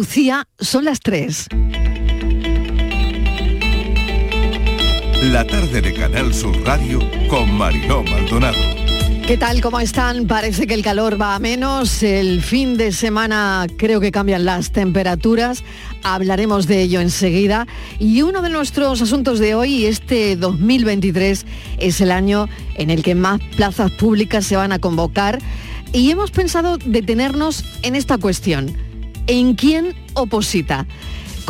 Lucía, son las 3. La tarde de Canal Sur Radio con Mariló Maldonado. ¿Qué tal? ¿Cómo están? Parece que el calor va a menos. El fin de semana creo que cambian las temperaturas. Hablaremos de ello enseguida. Y uno de nuestros asuntos de hoy, este 2023, es el año en el que más plazas públicas se van a convocar. Y hemos pensado detenernos en esta cuestión ¿En quién oposita?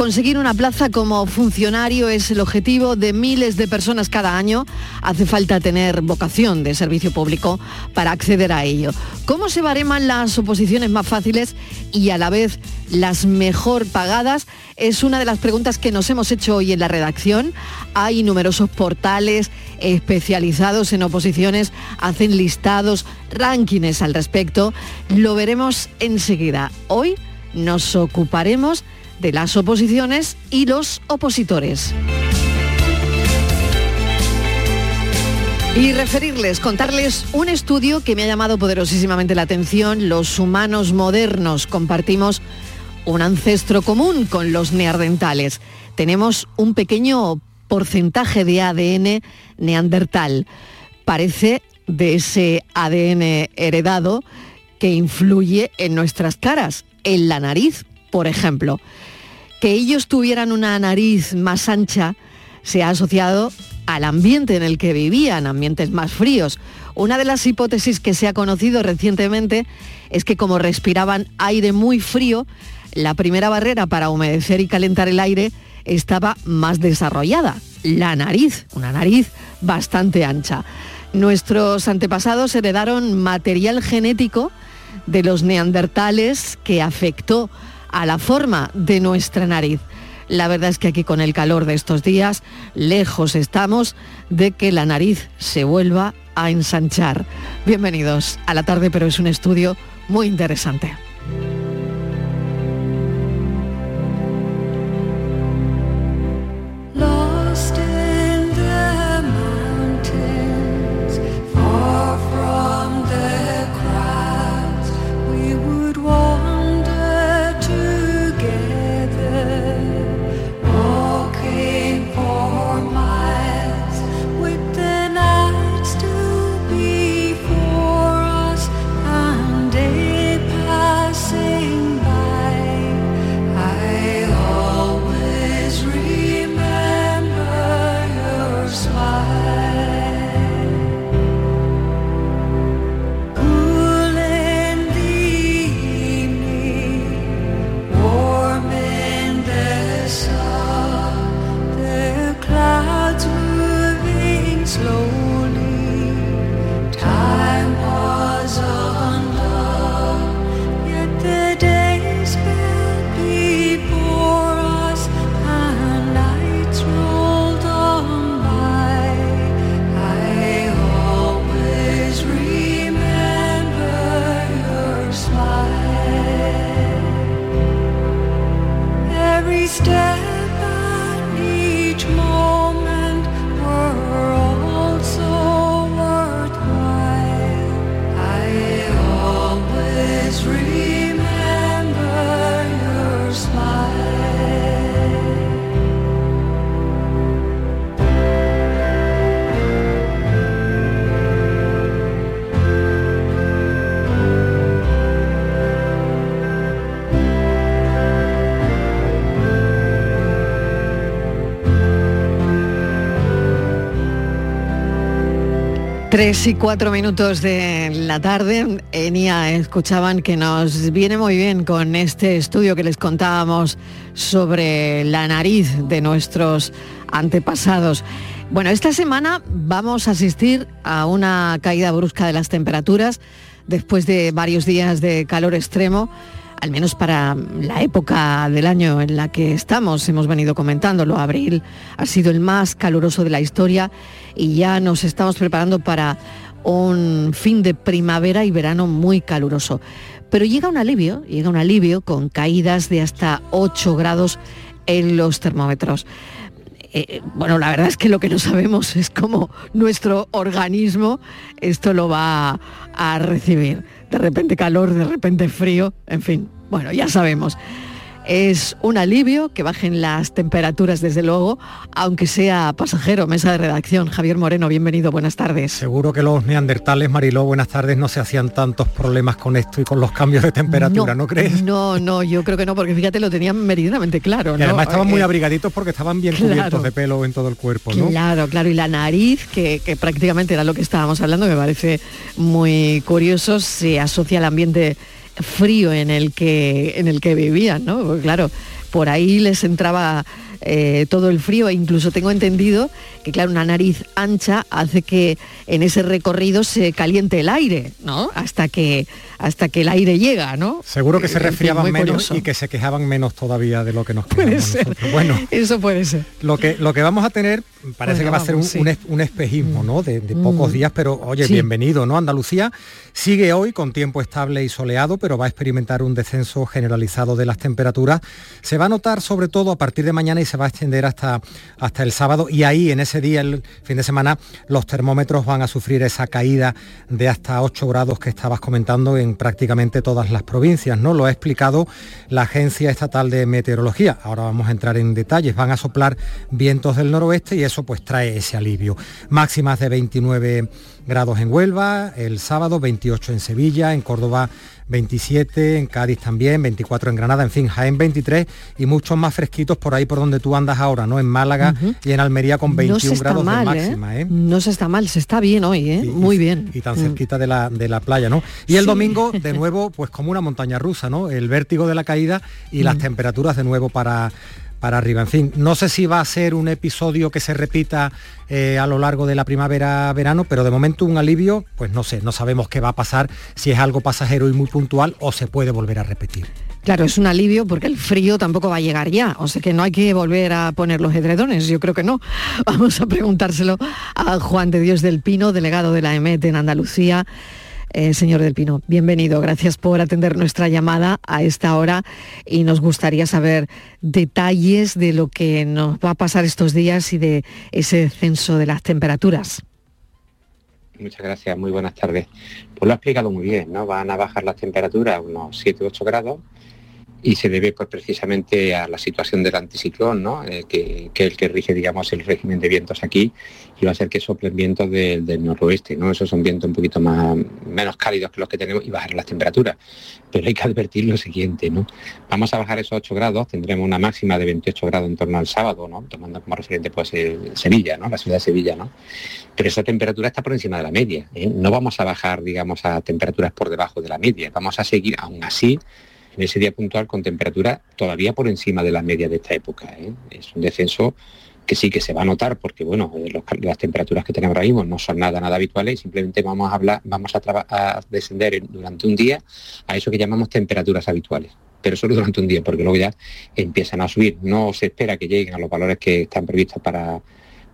Conseguir una plaza como funcionario es el objetivo de miles de personas cada año. Hace falta tener vocación de servicio público para acceder a ello. ¿Cómo se bareman las oposiciones más fáciles y a la vez las mejor pagadas? Es una de las preguntas que nos hemos hecho hoy en la redacción. Hay numerosos portales especializados en oposiciones, hacen listados, rankings al respecto. Lo veremos enseguida. Hoy nos ocuparemos de las oposiciones y los opositores. Y referirles, contarles un estudio que me ha llamado poderosísimamente la atención. Los humanos modernos compartimos un ancestro común con los neandertales. Tenemos un pequeño porcentaje de ADN neandertal. Parece de ese ADN heredado que influye en nuestras caras en la nariz, por ejemplo. Que ellos tuvieran una nariz más ancha se ha asociado al ambiente en el que vivían, ambientes más fríos. Una de las hipótesis que se ha conocido recientemente es que como respiraban aire muy frío, la primera barrera para humedecer y calentar el aire estaba más desarrollada, la nariz, una nariz bastante ancha. Nuestros antepasados heredaron material genético de los neandertales que afectó a la forma de nuestra nariz. La verdad es que aquí con el calor de estos días, lejos estamos de que la nariz se vuelva a ensanchar. Bienvenidos a la tarde, pero es un estudio muy interesante. Tres y cuatro minutos de la tarde, Enia, escuchaban que nos viene muy bien con este estudio que les contábamos sobre la nariz de nuestros antepasados. Bueno, esta semana vamos a asistir a una caída brusca de las temperaturas después de varios días de calor extremo al menos para la época del año en la que estamos, hemos venido comentándolo, abril ha sido el más caluroso de la historia y ya nos estamos preparando para un fin de primavera y verano muy caluroso. Pero llega un alivio, llega un alivio con caídas de hasta 8 grados en los termómetros. Eh, bueno, la verdad es que lo que no sabemos es cómo nuestro organismo esto lo va a recibir de repente calor, de repente frío, en fin, bueno, ya sabemos. Es un alivio que bajen las temperaturas, desde luego, aunque sea pasajero. Mesa de redacción, Javier Moreno, bienvenido, buenas tardes. Seguro que los neandertales, Mariló, buenas tardes, no se hacían tantos problemas con esto y con los cambios de temperatura, ¿no, crees? No, no, yo creo que no, porque fíjate, lo tenían meridianamente claro. Y además estaban muy eh, abrigaditos porque estaban bien cubiertos de pelo en todo el cuerpo, ¿no? Claro, claro, y la nariz, que, que prácticamente era lo que estábamos hablando, me parece muy curioso, se asocia al ambiente frío en el que, en el que vivían, ¿no? claro, por ahí les entraba eh, todo el frío e incluso tengo entendido que claro, una nariz ancha hace que en ese recorrido se caliente el aire, ¿no? Hasta que hasta que el aire llega, ¿no? Seguro que se resfriaban menos y que se quejaban menos todavía de lo que nos puede ser. Bueno, eso puede ser. Lo que lo que vamos a tener parece que va a ser un, espejismo, ¿no? De, pocos mm. días, pero oye, bienvenido, ¿no? Andalucía sigue hoy con tiempo estable y soleado, pero va a experimentar un descenso generalizado de las temperaturas. Se va a notar sobre todo a partir de mañana y se va a extender hasta, hasta el sábado y ahí en ese día, el fin de semana, los termómetros van a sufrir esa caída de hasta 8 grados que estabas comentando en prácticamente todas las provincias, ¿no? Lo ha explicado la Agencia Estatal de Meteorología. Ahora vamos a entrar en detalles. Van a soplar vientos del noroeste y eso pues trae ese alivio. Máximas de 29 grados en Huelva, el sábado 28 en Sevilla, en Córdoba 27, en Cádiz también, 24 en Granada, en fin, Jaén 23 y muchos más fresquitos por ahí por donde tú andas ahora, ¿no? En Málaga y en Almería con 21 grados de ¿eh? máxima, ¿eh? No se está mal, se está bien hoy, ¿eh? Muy bien. Y tan mm. cerquita de la, de la playa, ¿no? Y el domingo, de nuevo, pues como una montaña rusa, ¿no? El vértigo de la caída y las mm. temperaturas de nuevo para para arriba. En fin, no sé si va a ser un episodio que se repita eh, a lo largo de la primavera-verano, pero de momento un alivio, pues no sé, no sabemos qué va a pasar, si es algo pasajero y muy puntual o se puede volver a repetir. Claro, es un alivio porque el frío tampoco va a llegar ya, o sea que no hay que volver a poner los edredones, yo creo que no. Vamos a preguntárselo a Juan de Dios del Pino, delegado de la EMET en Andalucía. Eh, señor Del Pino, bienvenido. Gracias por atender nuestra llamada a esta hora y nos gustaría saber detalles de lo que nos va a pasar estos días y de ese descenso de las temperaturas. Muchas gracias, muy buenas tardes. Pues lo ha explicado muy bien, ¿no? Van a bajar las temperaturas unos 7 u 8 grados y se debe pues, precisamente a la situación del anticiclón, ¿no? Eh, que, es el que rige digamos, el régimen de vientos aquí y va a ser que soplen vientos del noroeste. ¿no? Esos son vientos un poquito más, menos cálidos que los que tenemos y bajar las temperaturas. Pero hay que advertir lo siguiente, ¿no? vamos a bajar esos 8 grados, tendremos una máxima de 28 grados en torno al sábado, ¿no? tomando como referente pues, Sevilla, ¿no? la ciudad de Sevilla. ¿no? Pero esa temperatura está por encima de la media. ¿eh? No vamos a bajar digamos, a temperaturas por debajo de la media, vamos a seguir aún así en ese día puntual con temperatura todavía por encima de la media de esta época. ¿eh? Es un descenso que sí que se va a notar porque bueno, eh, las temperaturas que tenemos ahora mismo no son nada nada habituales y simplemente vamos a hablar, vamos a, a descender durante un día a eso que llamamos temperaturas habituales pero solo durante un día, porque luego ya empiezan a subir. No se espera que lleguen a los valores que están previstos para,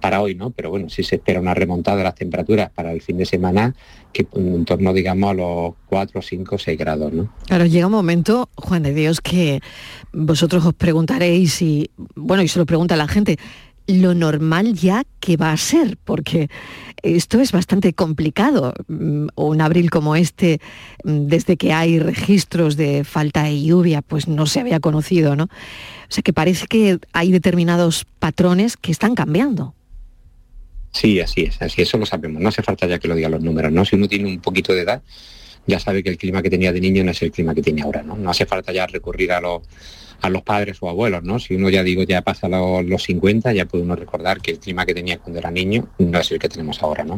para hoy, ¿no? Pero bueno, sí se espera una remontada de las temperaturas para el fin de semana que en torno, digamos, a los 4, 5, 6 grados, ¿no? Claro, llega un momento, Juan de Dios, que vosotros os preguntaréis y, bueno, y se lo pregunta la gente, lo normal ya que va a ser, porque esto es bastante complicado. Mm, un abril como este, mm, desde que hay registros de falta de lluvia, pues no se había conocido, ¿no? O sea que parece que hay determinados patrones que están cambiando. Sí, así es, así eso lo sabemos. No hace falta ya que lo digan los números, ¿no? Si uno tiene un poquito de edad, ya sabe que el clima que tenía de niño no es el clima que tiene ahora, ¿no? No hace falta ya recurrir a los, a los padres o abuelos, ¿no? Si uno ya digo ya pasa los, los 50, ya puede uno recordar que el clima que tenía cuando era niño no es el que tenemos ahora, ¿no?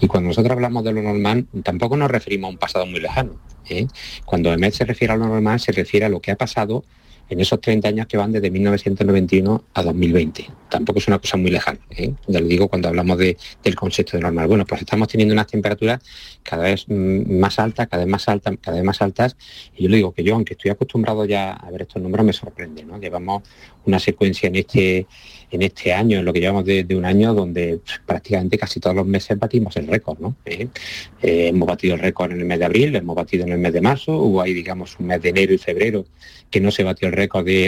Y cuando nosotros hablamos de lo normal, tampoco nos referimos a un pasado muy lejano. ¿eh? Cuando EMET se refiere a lo normal, se refiere a lo que ha pasado en esos 30 años que van desde 1991 a 2020. Tampoco es una cosa muy lejana, ¿eh? ya lo digo cuando hablamos del concepto de normal. Bueno, pues estamos teniendo unas temperaturas cada vez mm, más altas, cada vez más altas, cada vez más altas. Y yo le digo que yo, aunque estoy acostumbrado ya a ver estos números, me sorprende. ¿no? Llevamos una secuencia en este en este año, en lo que llevamos de, un año, donde prácticamente casi todos los meses batimos el récord, ¿no? ¿Eh? Eh, hemos batido el récord en el mes de abril, hemos batido en el mes de marzo, hubo ahí, digamos, un mes de enero y febrero que no se batió el récord de,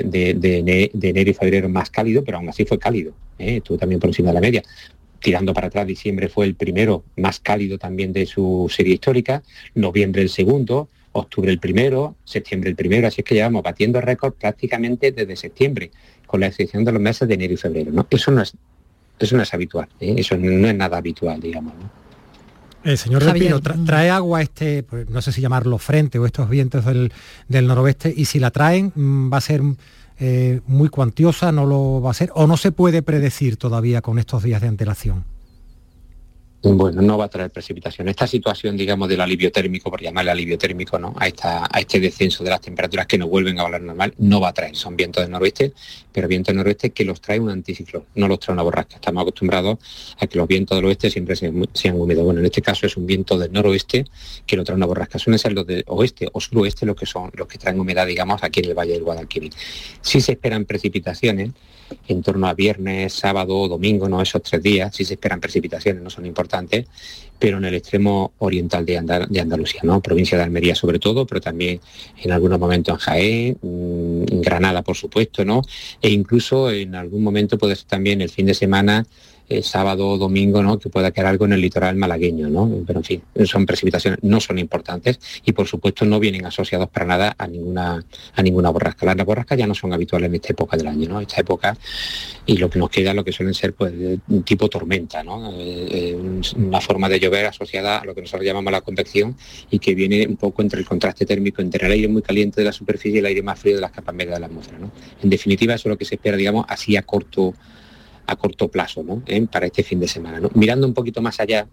enero y febrero más cálido, pero aún así fue cálido, ¿eh? estuvo también por encima de la media tirando para atrás, diciembre fue el primero más cálido también de su serie histórica, noviembre el segundo, octubre el primero, septiembre el primero, así es que llevamos batiendo récords prácticamente desde septiembre, con la excepción de los meses de enero y febrero. ¿no? Eso no es, eso no es habitual, ¿eh? eso no es nada habitual, digamos. Eh, señor Repino, trae agua este, pues, no sé si llamarlo frente o estos vientos del, del noroeste, y si la traen mm, va a ser eh, muy cuantiosa, no lo va a ser, o no se puede predecir todavía con estos días de antelación. Bueno, no va a traer precipitación. Esta situación, digamos, del alivio térmico, por llamarle alivio térmico, ¿no? A, esta, a este descenso de las temperaturas que no vuelven a valer normal, no va a traer. Son vientos del noroeste, pero vientos del noroeste que los trae un anticiclón, no los trae una borrasca. Estamos acostumbrados a que los vientos del oeste siempre sean, húmedos. Bueno, en este caso es un viento del noroeste que lo trae una borrasca. Suelen ser los de oeste o suroeste los que son los que traen humedad, digamos, aquí en el Valle del Guadalquivir. Sí se esperan precipitaciones en torno a viernes, sábado, domingo, no esos tres días, sí se esperan precipitaciones, no son importantes, pero en el extremo oriental de, Andalucía, ¿no? Provincia de Almería sobre todo, pero también en algunos momentos en Jaén, mm, en Granada por supuesto, ¿no? E incluso en algún momento puede ser también el fin de semana sábado o domingo, ¿no? que pueda quedar algo en el litoral malagueño, ¿no? Pero en fin, son precipitaciones, no son importantes y por supuesto no vienen asociados para nada a ninguna, a ninguna borrasca. Las borrascas ya no son habituales en esta época del año, ¿no? Esta época y lo que nos queda lo que suelen ser pues un tipo tormenta, ¿no? Eh, eh, una forma de llover asociada a lo que nosotros llamamos la convección y que viene un poco entre el contraste térmico entre el aire muy caliente de la superficie y el aire más frío de las capas medias de la atmósfera. ¿no? En definitiva, eso es lo que se espera, digamos, así a corto a corto plazo ¿no? ¿Eh? para este fin de semana. Mirando un poquito más allá,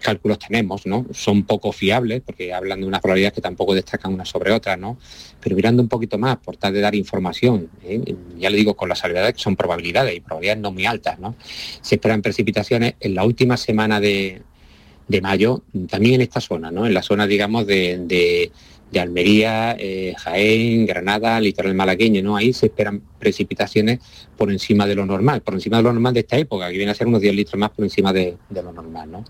cálculos tenemos, ¿no? Son poco fiables porque hablan de unas probabilidades que tampoco destacan unas sobre otras, ¿no? Pero mirando un poquito más, por tal de dar información, ¿eh? ya le digo con las salvedades que son probabilidades y probabilidades no muy altas, ¿no? Se esperan precipitaciones en la última semana de, mayo, también en esta zona, ¿no? En la zona, digamos, de de Almería, eh, Jaén, Granada, litoral malagueño, ¿no? Ahí se esperan precipitaciones por encima de lo normal, por encima de lo normal de esta época, que viene a ser unos 10 litros más por encima de, lo normal, ¿no?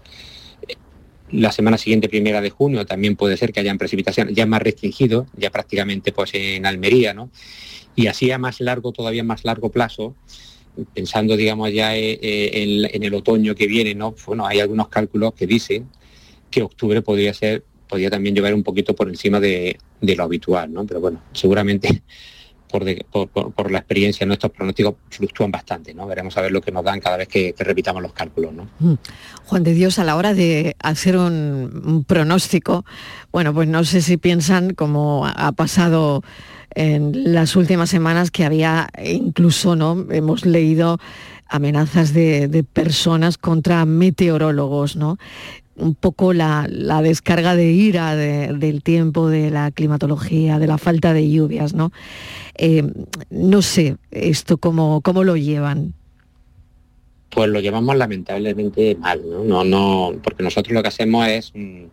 La semana siguiente, primera de junio, también puede ser que hayan precipitaciones ya más restringido, ya prácticamente pues en Almería, ¿no? Y así a más largo, todavía más largo plazo, pensando, digamos, ya eh, eh, en, en el otoño que viene, ¿no? Bueno, hay algunos cálculos que dicen que octubre podría ser podía también llevar un poquito por encima de, lo habitual, ¿no? Pero bueno, seguramente por, la experiencia nuestros pronósticos fluctúan bastante, ¿no? Veremos a ver lo que nos dan cada vez que, repitamos los cálculos, ¿no? Mm. Juan de Dios, a la hora de hacer un, pronóstico, bueno, pues no sé si piensan, como ha pasado en las últimas semanas, que había incluso, ¿no? Hemos leído amenazas de, de, personas contra meteorólogos, ¿no? Un poco la, descarga de ira del tiempo, de la climatología, de la falta de lluvias, ¿no? Eh, no sé esto cómo, cómo lo llevan. Pues lo llevamos lamentablemente mal, ¿no? No, no, porque nosotros lo que hacemos es mm,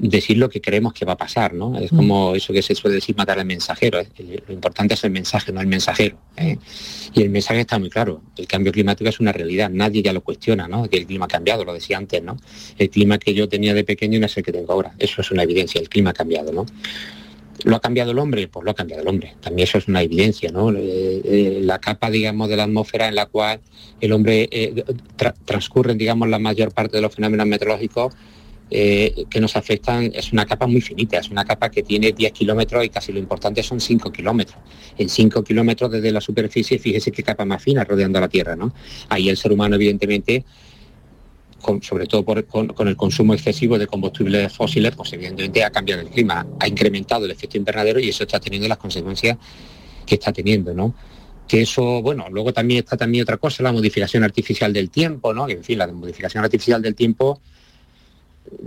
decir lo que creemos que va a pasar, ¿no? Es como mm. eso que se suele decir matar al mensajero. Lo importante es el mensaje, no el mensajero. ¿eh? Y el mensaje está muy claro. El cambio climático es una realidad. Nadie ya lo cuestiona, ¿no? Que el clima ha cambiado, lo decía antes, ¿no? El clima que yo tenía de pequeño no es el que tengo ahora. Eso es una evidencia. El clima ha cambiado, ¿no? ¿Lo ha cambiado el hombre? Pues lo ha cambiado el hombre. También eso es una evidencia, ¿no? Eh, eh, la capa, digamos, de la atmósfera en la cual el hombre transcurre, digamos, la mayor parte de los fenómenos meteorológicos eh, que nos afectan es una capa muy finita, es una capa que tiene 10 kilómetros y casi lo importante son 5 kilómetros. En 5 kilómetros desde la superficie, fíjese qué capa más fina rodeando la Tierra, ¿no? Ahí el ser humano, evidentemente, sobre todo con, el consumo excesivo de combustibles fósiles, pues evidentemente ha cambiado el clima, ha incrementado el efecto invernadero y eso está teniendo las consecuencias que está teniendo, ¿no? que eso, bueno, luego también está también otra cosa, la modificación artificial del tiempo, ¿no? En fin, la modificación artificial del tiempo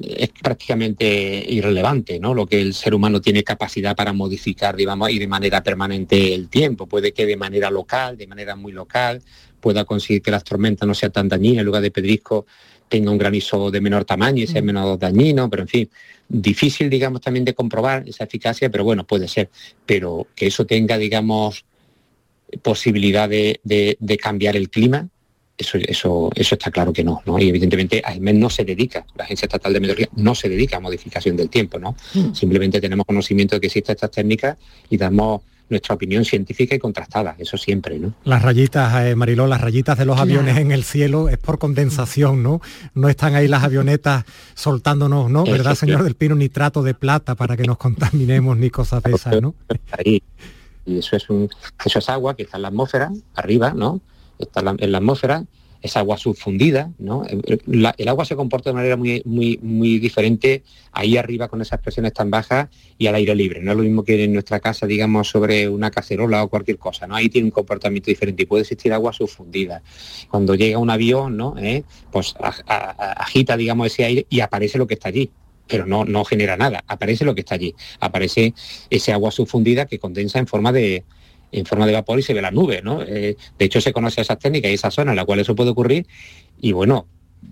es prácticamente irrelevante, ¿no? Lo que el ser humano tiene capacidad para modificar, digamos, y de manera permanente el tiempo. Puede que de manera local, de manera muy local, pueda conseguir que las tormentas no sean tan dañinas, en lugar de pedrisco tenga un granizo de menor tamaño y sea mm. menos dañino, pero en fin, difícil, digamos, también de comprobar esa eficacia, pero bueno, puede ser. Pero que eso tenga, digamos, posibilidad de cambiar el clima, eso, eso, eso está claro que no, ¿no? Y evidentemente AEMET no se dedica, la Agencia Estatal de Meteorología no se dedica a modificación del tiempo, ¿no? Mm. Simplemente tenemos conocimiento de que existen estas técnicas y damos nuestra opinión científica y contrastada, eso siempre, ¿no? Las rayitas, eh, Mariló, las rayitas de los aviones en el cielo es por condensación, ¿no? No están ahí las avionetas soltándonos, ¿no? ¿Verdad, señor del Pino? Nitrato de plata para que nos contaminemos ni cosas de esas, ¿no? Ahí. Y eso es, un, eso es agua que está en la atmósfera, arriba, ¿no? En la atmósfera es agua subfundida, ¿no? el agua se comporta de manera muy, muy, muy diferente ahí arriba con esas presiones tan bajas y al aire libre. No es lo mismo que en nuestra casa, digamos, sobre una cacerola o cualquier cosa, ¿no? Ahí tiene un comportamiento diferente y puede existir agua subfundida. Cuando llega un avión, ¿no? ¿Eh? Pues agita, digamos, ese aire y aparece lo que está allí pero no, no genera nada, aparece lo que está allí, aparece ese agua subfundida que condensa en forma de, en forma de vapor y se ve la nube, ¿no? Eh, de hecho, se conoce esas técnicas y esa zona en la cual eso puede ocurrir y bueno,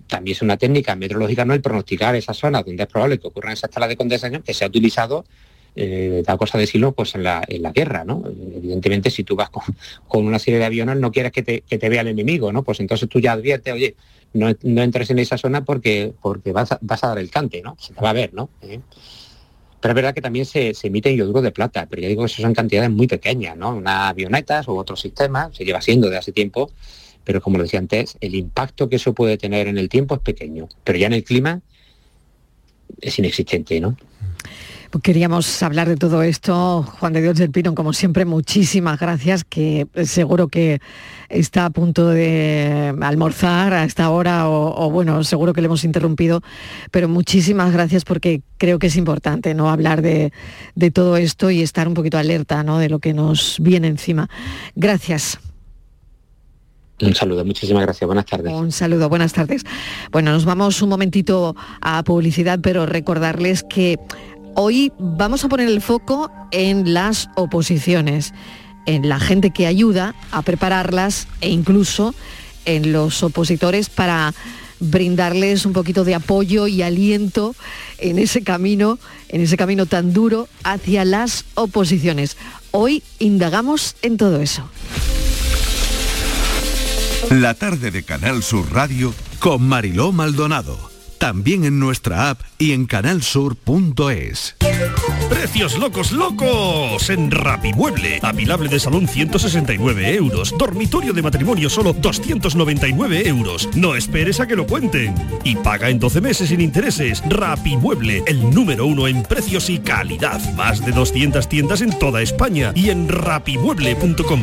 también es una técnica meteorológica, ¿no? El pronosticar esas zonas donde es probable que ocurran esas talas de condensación que se ha utilizado eh, da cosa decirlo, pues en la, en guerra, ¿no? Evidentemente, si tú vas con, una serie de aviones, no quieres que te, vea el enemigo, ¿no? Pues entonces tú ya adviertes, oye, no, entres en esa zona porque, porque vas, a, vas a dar el cante, ¿no? Se te va a ver, ¿no? ¿Eh? Pero es verdad que también se, se emite yoduro de plata, pero ya digo que eso son cantidades muy pequeñas, ¿no? Unas avionetas u otro sistema, se lleva siendo de hace tiempo, pero como lo decía antes, el impacto que eso puede tener en el tiempo es pequeño, pero ya en el clima es inexistente, ¿no? Queríamos hablar de todo esto. Juan de Dios del Pino, como siempre, muchísimas gracias, que seguro que está a punto de almorzar a esta hora o, bueno, seguro que le hemos interrumpido, pero muchísimas gracias porque creo que es importante ¿no? hablar de, todo esto y estar un poquito alerta ¿no? de lo que nos viene encima. Gracias. Un saludo, muchísimas gracias, buenas tardes. Un saludo, buenas tardes. Bueno, nos vamos un momentito a publicidad, pero recordarles que Hoy vamos a poner el foco en las oposiciones, en la gente que ayuda a prepararlas e incluso en los opositores para brindarles un poquito de apoyo y aliento en ese camino, en ese camino tan duro hacia las oposiciones. Hoy indagamos en todo eso. La tarde de Canal Sur Radio con Mariló Maldonado también en nuestra app y en canalsur.es. Precios locos locos en Rapimueble. Apilable de salón 169 euros. Dormitorio de matrimonio solo 299 euros. No esperes a que lo cuenten. Y paga en 12 meses sin intereses. Rapimueble, el número uno en precios y calidad. Más de 200 tiendas en toda España y en rapimueble.com.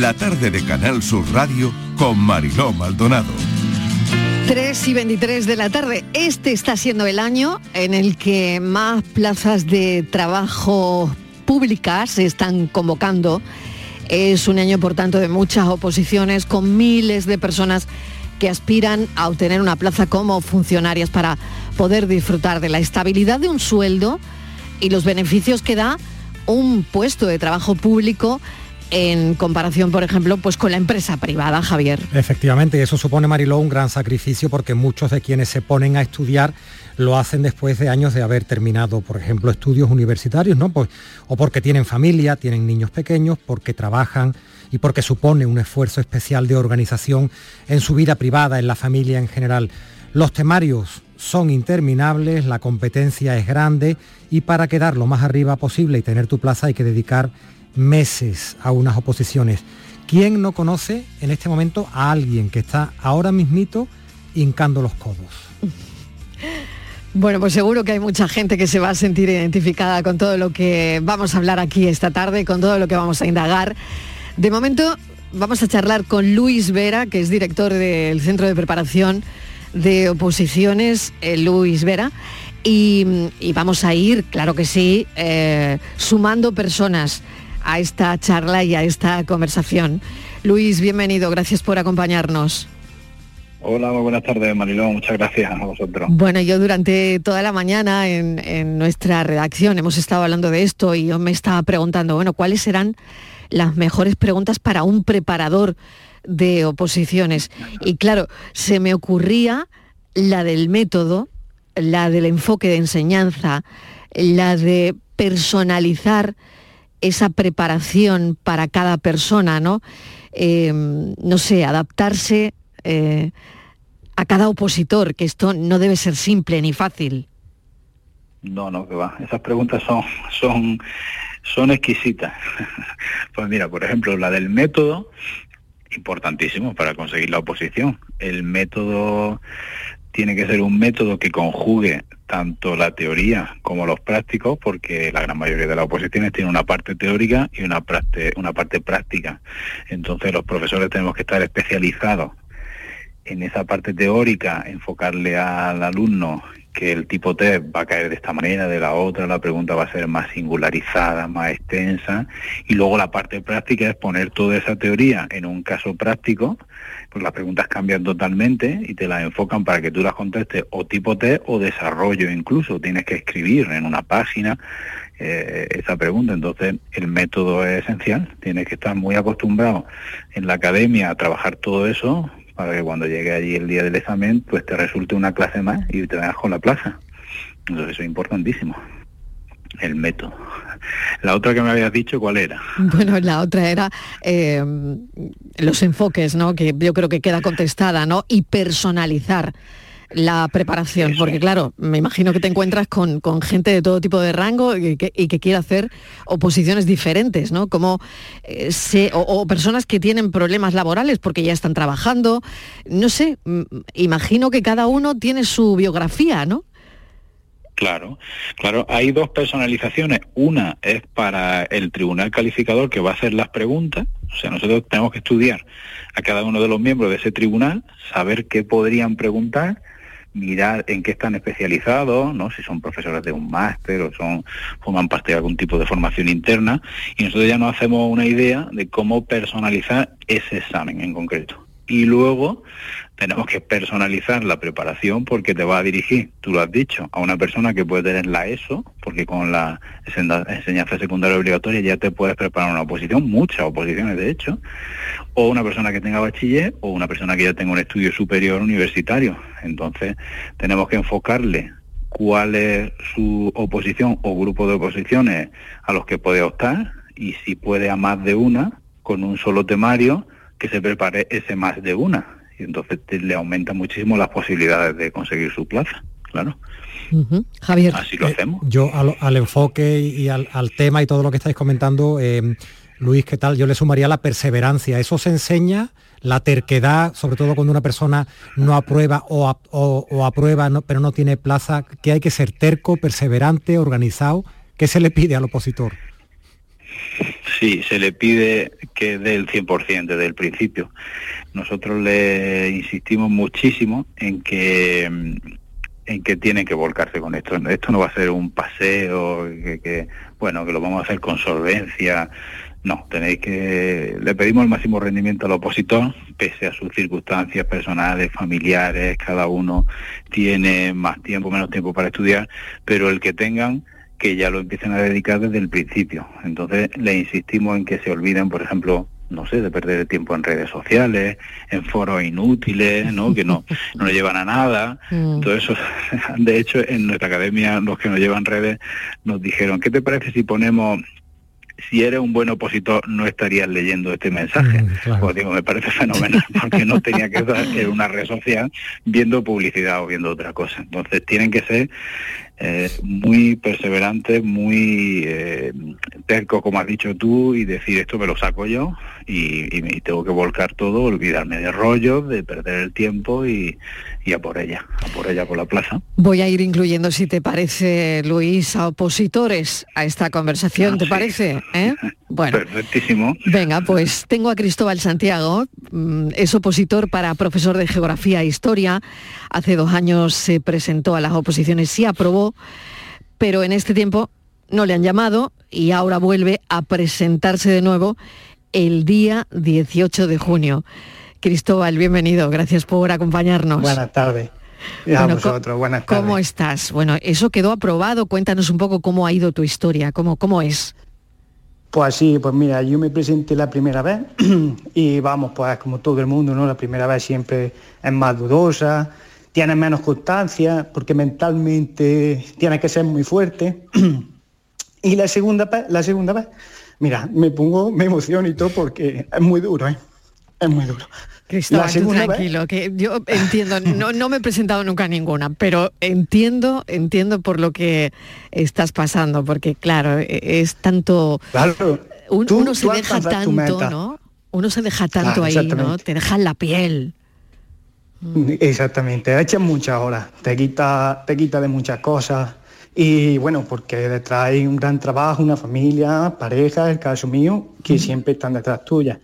La tarde de Canal Sur Radio con Mariló Maldonado. 3 y 23 de la tarde. Este está siendo el año en el que más plazas de trabajo públicas se están convocando. Es un año, por tanto, de muchas oposiciones con miles de personas que aspiran a obtener una plaza como funcionarias para poder disfrutar de la estabilidad de un sueldo y los beneficios que da un puesto de trabajo público en comparación, por ejemplo, pues con la empresa privada, Javier. Efectivamente, eso supone, Mariló, un gran sacrificio porque muchos de quienes se ponen a estudiar lo hacen después de años de haber terminado, por ejemplo, estudios universitarios, ¿no? Pues, o porque tienen familia, tienen niños pequeños, porque trabajan y porque supone un esfuerzo especial de organización en su vida privada, en la familia en general. Los temarios son interminables, la competencia es grande y para quedar lo más arriba posible y tener tu plaza hay que dedicar meses a unas oposiciones. ¿Quién no conoce en este momento a alguien que está ahora mismito hincando los codos? Bueno, pues seguro que hay mucha gente que se va a sentir identificada con todo lo que vamos a hablar aquí esta tarde, con todo lo que vamos a indagar. De momento vamos a charlar con Luis Vera, que es director del Centro de Preparación de Oposiciones, eh, Luis Vera, y, vamos a ir, claro que sí, eh, sumando personas a esta charla y a esta conversación. Luis, bienvenido, gracias por acompañarnos. Hola, muy buenas tardes, Marilón. Muchas gracias a vosotros. Bueno, yo durante toda la mañana en, nuestra redacción hemos estado hablando de esto y yo me estaba preguntando, bueno, ¿cuáles serán las mejores preguntas para un preparador de oposiciones? Y claro, se me ocurría la del método, la del enfoque de enseñanza, la de personalizar esa preparación para cada persona, ¿no? Eh, no sé, adaptarse eh, a cada opositor, que esto no debe ser simple ni fácil. No, no, que va. Esas preguntas son, son, son exquisitas. pues mira, por ejemplo, la del método, importantísimo para conseguir la oposición. El método tiene que ser un método que conjugue tanto la teoría como los prácticos, porque la gran mayoría de las oposiciones tienen una parte teórica y una parte, una parte práctica. Entonces los profesores tenemos que estar especializados en esa parte teórica, enfocarle al alumno que el tipo T va a caer de esta manera, de la otra, la pregunta va a ser más singularizada, más extensa, y luego la parte práctica es poner toda esa teoría en un caso práctico, pues las preguntas cambian totalmente y te las enfocan para que tú las contestes o tipo T o desarrollo incluso, tienes que escribir en una página eh, esa pregunta, entonces el método es esencial, tienes que estar muy acostumbrado en la academia a trabajar todo eso, para que cuando llegue allí el día del examen, pues te resulte una clase más y te vengas con la plaza. Entonces eso es importantísimo. El método. La otra que me habías dicho, ¿cuál era? Bueno, la otra era eh, los enfoques, ¿no? Que yo creo que queda contestada, ¿no? Y personalizar la preparación, porque claro, me imagino que te encuentras con, gente de todo tipo de rango y que, quiere hacer oposiciones diferentes, ¿no? Como eh, o, personas que tienen problemas laborales porque ya están trabajando, no sé, imagino que cada uno tiene su biografía, ¿no? Claro, claro, hay dos personalizaciones. Una es para el tribunal calificador que va a hacer las preguntas. O sea, nosotros tenemos que estudiar a cada uno de los miembros de ese tribunal, saber qué podrían preguntar mirar en qué están especializados, ¿no? si son profesores de un máster o son forman parte de algún tipo de formación interna, y nosotros ya nos hacemos una idea de cómo personalizar ese examen en concreto. Y luego tenemos que personalizar la preparación porque te va a dirigir, tú lo has dicho, a una persona que puede tener la ESO, porque con la enseñanza secundaria obligatoria ya te puedes preparar una oposición, muchas oposiciones de hecho, o una persona que tenga bachiller o una persona que ya tenga un estudio superior universitario. Entonces tenemos que enfocarle cuál es su oposición o grupo de oposiciones a los que puede optar y si puede a más de una, con un solo temario, que se prepare ese más de una y entonces le aumenta muchísimo las posibilidades de conseguir su plaza, claro. Javier. Así lo eh, hacemos. Yo al, enfoque y al, tema y todo lo que estáis comentando, eh, Luis, ¿qué tal? Yo le sumaría la perseverancia. Eso se enseña, la terquedad, sobre todo cuando una persona no aprueba o, aprueba pero no tiene plaza, que hay que ser terco, perseverante, organizado. ¿Qué se le pide al opositor? Sí, se le pide que dé el 100% desde el principio. Nosotros le insistimos muchísimo en que en que tienen que volcarse con esto. Esto no va a ser un paseo, que, bueno, que lo vamos a hacer con solvencia. No, tenéis que le pedimos el máximo rendimiento al opositor, pese a sus circunstancias personales, familiares, cada uno tiene más tiempo, menos tiempo para estudiar, pero el que tengan que ya lo empiecen a dedicar desde el principio. Entonces le insistimos en que se olviden, por ejemplo, no sé, de perder el tiempo en redes sociales, en foros inútiles, ¿no? que no, no le llevan a nada. Mm. Todo eso, de hecho, en nuestra academia, los que nos llevan redes nos dijeron, ¿qué te parece si ponemos si eres un buen opositor no estarías leyendo este mensaje. Mm, pues digo, me parece fenomenal, porque no tenía que estar en una red social viendo publicidad o viendo otra cosa. Entonces tienen que ser eh, muy perseverante, muy eh, terco, como has dicho tú, y decir esto me lo saco yo y, y, tengo que volcar todo, olvidarme de rollo, de perder el tiempo y, y, a por ella, a por ella por la plaza. Voy a ir incluyendo, si te parece, Luis, a opositores a esta conversación, ah, ¿te parece? ¿Eh? Bueno, perfectísimo. Venga, pues tengo a Cristóbal Santiago, mm, es opositor para profesor de Geografía e Historia. Hace dos años se presentó a las oposiciones y aprobó, pero en este tiempo no le han llamado y ahora vuelve a presentarse de nuevo el día 18 de junio. Cristóbal, bienvenido, gracias por acompañarnos. Buenas tardes. Ya vosotros, buenas tardes. ¿Cómo estás? Bueno, eso quedó aprobado, cuéntanos un poco cómo ha ido tu historia, cómo, cómo es. Pues sí, pues mira, yo me presenté la primera vez y vamos, pues como todo el mundo, ¿no? La primera vez siempre es más dudosa, tiene menos constancia, porque mentalmente tiene que ser muy fuerte. y la segunda vez, la segunda vez, mira, me pongo, me emociono y todo porque es muy duro, ¿eh? Es muy duro. Cristóbal, tranquilo, que yo entiendo, no, no me he presentado nunca ninguna, pero entiendo, entiendo por lo que estás pasando, porque claro, e, es tanto... Claro, uno se deja tanto, ¿no? Uno se deja tanto ahí, ¿no? Te deja la piel. Exactamente, te echas muchas horas, te quita, te quita de muchas cosas. Y bueno, porque detrás hay un gran trabajo, una familia, pareja, el caso mío, que siempre están detrás tuya.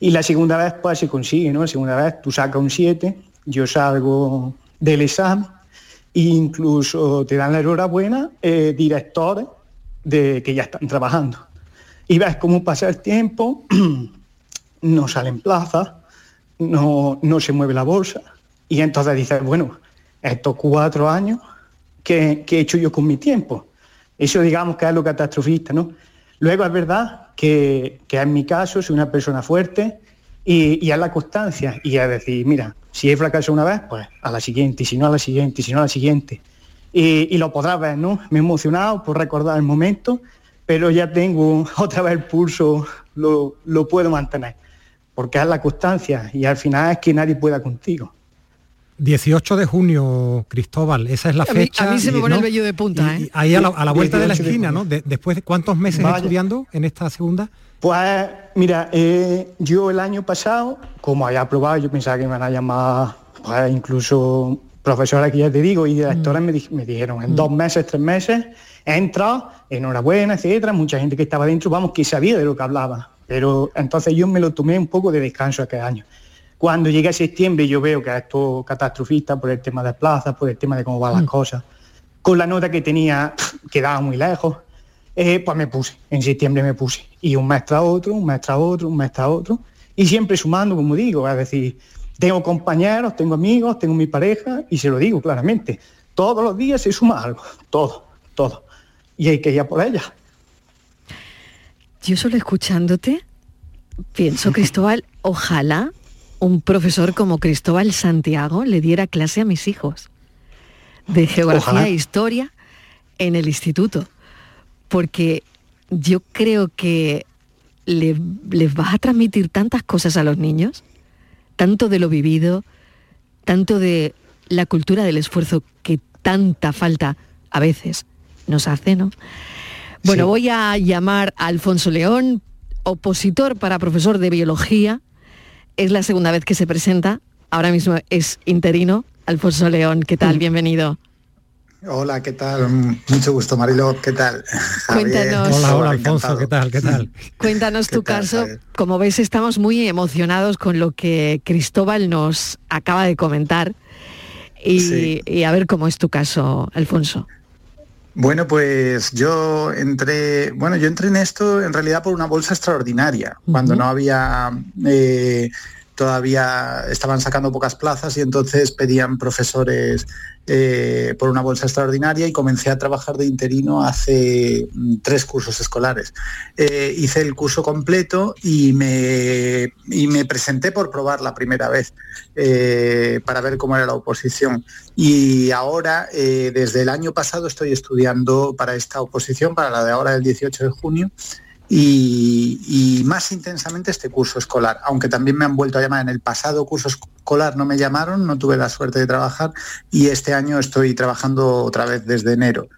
Y la segunda vez pues se consigue, ¿no? La segunda vez tú sacas un 7, yo salgo del examen e incluso te dan la enhorabuena eh, directores de que ya están trabajando. Y ves cómo pasa el tiempo, no salen plazas, no, no se mueve la bolsa. Y entonces dices, bueno, estos cuatro años, ¿qué, ¿qué, he hecho yo con mi tiempo? Eso digamos que es lo catastrofista, ¿no? Luego es verdad que, en mi caso soy una persona fuerte y, y es la constancia y es decir, mira, si he fracasado una vez, pues a la siguiente, y si no a la siguiente, y si no a la siguiente. Y, lo podrás ver, ¿no? Me he emocionado por recordar el momento, pero ya tengo otra vez el pulso, lo, lo puedo mantener, porque es la constancia y al final es que nadie pueda contigo. 18 de junio, Cristóbal, esa es la fecha. a mí se me pone el vello de punta, ¿eh? ahí a la, vuelta de la esquina, ¿no? después de cuántos meses estudiando en esta segunda. Pues mira, eh, yo el año pasado, como había aprobado, yo pensaba que me iban a llamar, pues incluso profesora que ya te digo, y directores mm. me, dijeron, en mm. dos meses, tres meses, he entrado, enhorabuena, etcétera, mucha gente que estaba dentro, vamos, que sabía de lo que hablaba. Pero entonces yo me lo tomé un poco de descanso aquel año. Cuando llegué a septiembre yo veo que esto catastrofista por el tema de plazas, por el tema de cómo van las mm. cosas, con la nota que tenía quedaba muy lejos, eh, pues me puse, en septiembre me puse. Y un mes tras otro, un mes tras otro, un mes tras otro, y siempre sumando, como digo, es decir, tengo compañeros, tengo amigos, tengo mi pareja, y se lo digo claramente, todos los días se suma algo, todo, todo. Y hay que ir a por ella. Yo solo escuchándote, pienso, Cristóbal, ojalá un profesor como Cristóbal Santiago le diera clase a mis hijos de geografía e historia en el instituto, porque yo creo que les vas a transmitir tantas cosas a los niños, tanto de lo vivido, tanto de la cultura del esfuerzo que tanta falta a veces nos hace, ¿no? Bueno, voy a llamar a Alfonso León, opositor para profesor de biología, es la segunda vez que se presenta, ahora mismo es interino. Alfonso León, ¿qué tal? Mm. Bienvenido. Hola, ¿qué tal? Mucho gusto, Marilo, ¿qué tal? Cuéntanos. Hola, hola, Alfonso, ¿qué tal? ¿Qué tal? Cuéntanos tu caso. Como ves, estamos muy emocionados con lo que Cristóbal nos acaba de comentar. y a ver cómo es tu caso, Alfonso. Bueno, pues yo entré, bueno, yo entré en esto en realidad por una bolsa extraordinaria, cuando no había eh, todavía estaban sacando pocas plazas y entonces pedían profesores eh, por una bolsa extraordinaria y comencé a trabajar de interino hace mm, tres cursos escolares. Eh, hice el curso completo y me, me, presenté por probar la primera vez eh, para ver cómo era la oposición. Y ahora, desde el año pasado, estoy estudiando para esta oposición, para la de ahora del 18 de junio y, más intensamente este curso escolar, aunque también me han vuelto a llamar en el pasado curso escolar, no me llamaron, no tuve la suerte de trabajar y este año estoy trabajando otra vez desde enero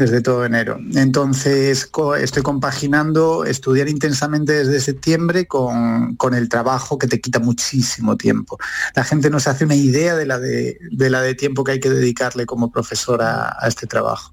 desde todo enero. Entonces estoy compaginando estudiar intensamente desde septiembre con, el trabajo que te quita muchísimo tiempo. La gente no se hace una idea de la de, la de tiempo que hay que dedicarle como profesora a este trabajo.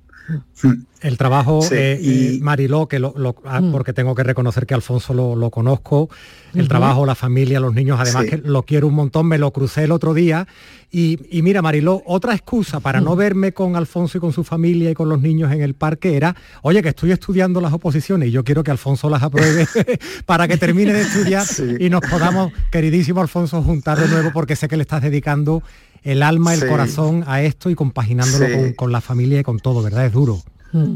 El trabajo, eh, y... Mariló, que lo, ah, mm. porque tengo que reconocer que Alfonso lo, conozco, el trabajo, la familia, los niños, además que lo quiero un montón, me lo crucé el otro día. Y, mira, Mariló, otra excusa para no mm. verme con Alfonso y con su familia y con los niños en el parque era, oye, que estoy estudiando las oposiciones y yo quiero que Alfonso las apruebe para que termine de estudiar y nos podamos, queridísimo Alfonso, juntar de nuevo porque sé que le estás dedicando el alma, el corazón a esto y compaginándolo con la familia y con todo, ¿verdad? Es duro.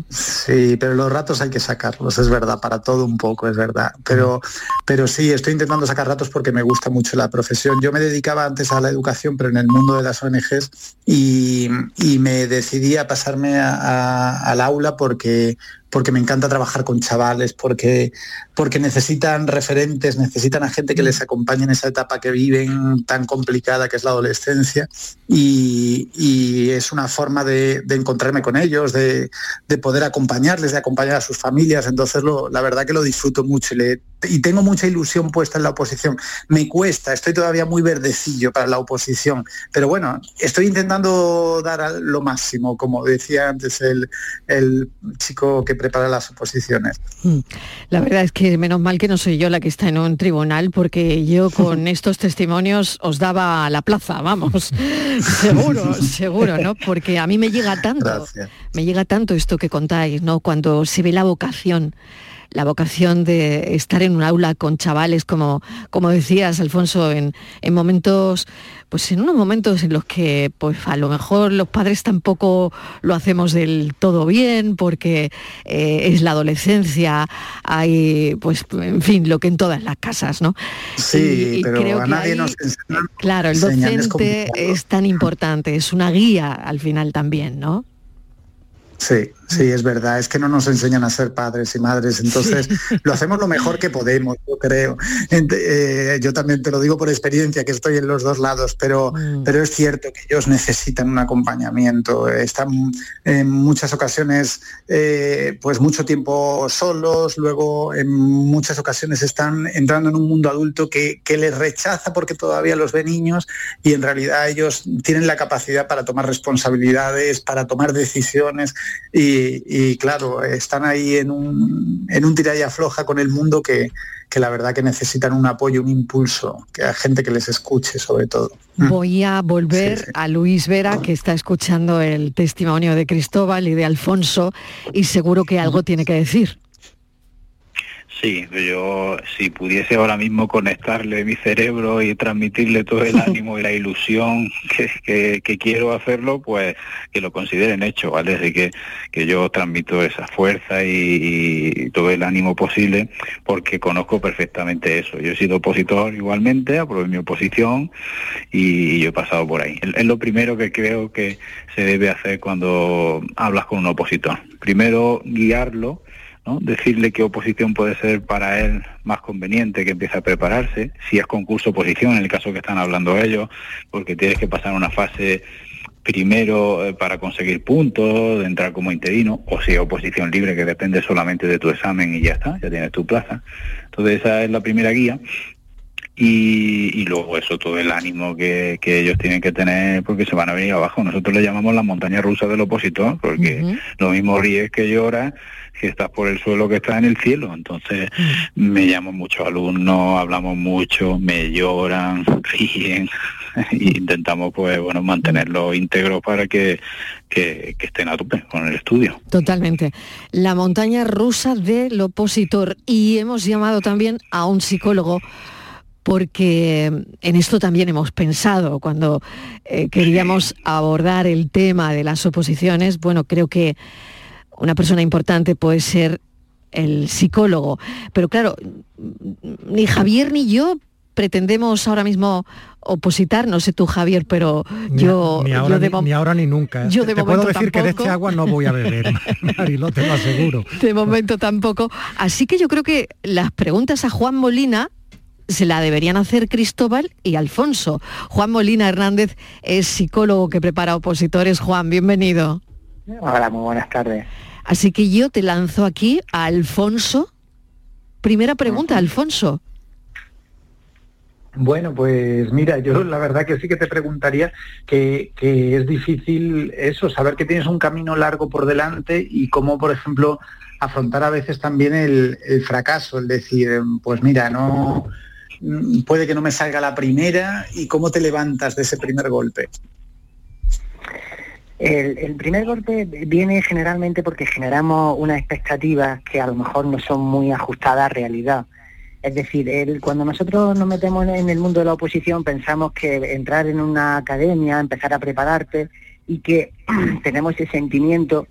Sí, pero los ratos hay que sacarlos, es verdad, para todo un poco, es verdad. Pero, pero sí, estoy intentando sacar ratos porque me gusta mucho la profesión. Yo me dedicaba antes a la educación, pero en el mundo de las ONGs, y, me decidí a pasarme al aula porque, porque me encanta trabajar con chavales, porque, porque necesitan referentes, necesitan a gente que les acompañe en esa etapa que viven tan complicada que es la adolescencia y, es una forma de, encontrarme con ellos, de, poder acompañarles, de acompañar a sus familias. Entonces la verdad que lo disfruto mucho y le y tengo mucha ilusión puesta en la oposición. Me cuesta, estoy todavía muy verdecillo para la oposición, pero bueno, estoy intentando dar lo máximo, como decía antes el, chico que prepara las oposiciones. Hmm. La verdad es que menos mal que no soy yo la que está en un tribunal, porque yo con estos testimonios os daba la plaza, vamos, seguro, seguro, ¿no? Porque a mí me llega tanto, me llega tanto esto que contáis, ¿no? Cuando se ve la vocación la vocación de estar en un aula con chavales, como, como decías, Alfonso, en, momentos, pues en unos momentos en los que pues a lo mejor los padres tampoco lo hacemos del todo bien, porque eh, es la adolescencia, hay, pues, en fin, lo que en todas las casas, ¿no? Sí, pero a nadie nos. Claro, el docente es tan importante, es una guía al final también, ¿no? Sí, Sí, es verdad, es que no nos enseñan a ser padres y madres, entonces lo hacemos lo mejor que podemos, yo creo. Eh, yo también te lo digo por experiencia, que estoy en los dos lados, pero, mm. pero es cierto que ellos necesitan un acompañamiento, están en muchas ocasiones eh, pues mucho tiempo solos, luego en muchas ocasiones están entrando en un mundo adulto que, les rechaza porque todavía los ve niños y en realidad ellos tienen la capacidad para tomar responsabilidades, para tomar decisiones y y, claro, están ahí en un, en un tira y afloja con el mundo que, la verdad que necesitan un apoyo, un impulso, que hay gente que les escuche sobre todo. Mm. Voy a volver a Luis Vera, que está escuchando el testimonio de Cristóbal y de Alfonso, y seguro que algo tiene que decir. Sí, yo si pudiese ahora mismo conectarle mi cerebro y transmitirle todo el ánimo y la ilusión que, quiero hacerlo, pues que lo consideren hecho, ¿vale? Así que, que yo transmito esa fuerza y, todo el ánimo posible porque conozco perfectamente eso. Yo he sido opositor igualmente, aprobé mi oposición y, yo he pasado por ahí. Es lo primero que creo que se debe hacer cuando hablas con un opositor. Primero guiarlo decirle qué oposición puede ser para él más conveniente que empiece a prepararse, si es concurso oposición, en el caso que están hablando ellos, porque tienes que pasar una fase primero eh, para conseguir puntos, de entrar como interino, o si es oposición libre que depende solamente de tu examen y ya está, ya tienes tu plaza. Entonces esa es la primera guía. Y, luego eso, todo el ánimo que, ellos tienen que tener porque se van a venir abajo. Nosotros le llamamos la montaña rusa del opositor, porque lo mismo ríes que lloras que estás por el suelo que estás en el cielo. Entonces me llamo muchos alumnos, hablamos mucho, me lloran, ríen e intentamos pues bueno mantenerlo íntegro para que, que, estén a tope con el estudio. Totalmente. La montaña rusa del opositor. Y hemos llamado también a un psicólogo porque en esto también hemos pensado cuando eh, queríamos abordar el tema de las oposiciones. Bueno, creo que una persona importante puede ser el psicólogo. Pero claro, ni Javier ni yo pretendemos ahora mismo opositar, no sé tú Javier, pero yo... Ni, ahora, ni, ahora ni nunca. Yo de te puedo decir que de este agua no voy a beber, Marilo, te lo aseguro. De momento tampoco. Así que yo creo que las preguntas a Juan Molina se la deberían hacer Cristóbal y Alfonso. Juan Molina Hernández es psicólogo que prepara opositores. Juan, bienvenido. Hola, muy buenas tardes. Así que yo te lanzo aquí a Alfonso. Primera pregunta, Alfonso. Bueno, pues mira, yo la verdad que sí que te preguntaría que, es difícil eso, saber que tienes un camino largo por delante y cómo, por ejemplo, afrontar a veces también el, fracaso, el decir, pues mira, no mm, puede que no me salga la primera y cómo te levantas de ese primer golpe. El, el, primer golpe viene generalmente porque generamos unas expectativas que a lo mejor no son muy ajustadas a realidad. Es decir, cuando nosotros nos metemos en el mundo de la oposición pensamos que entrar en una academia, empezar a prepararte y que tenemos ese sentimiento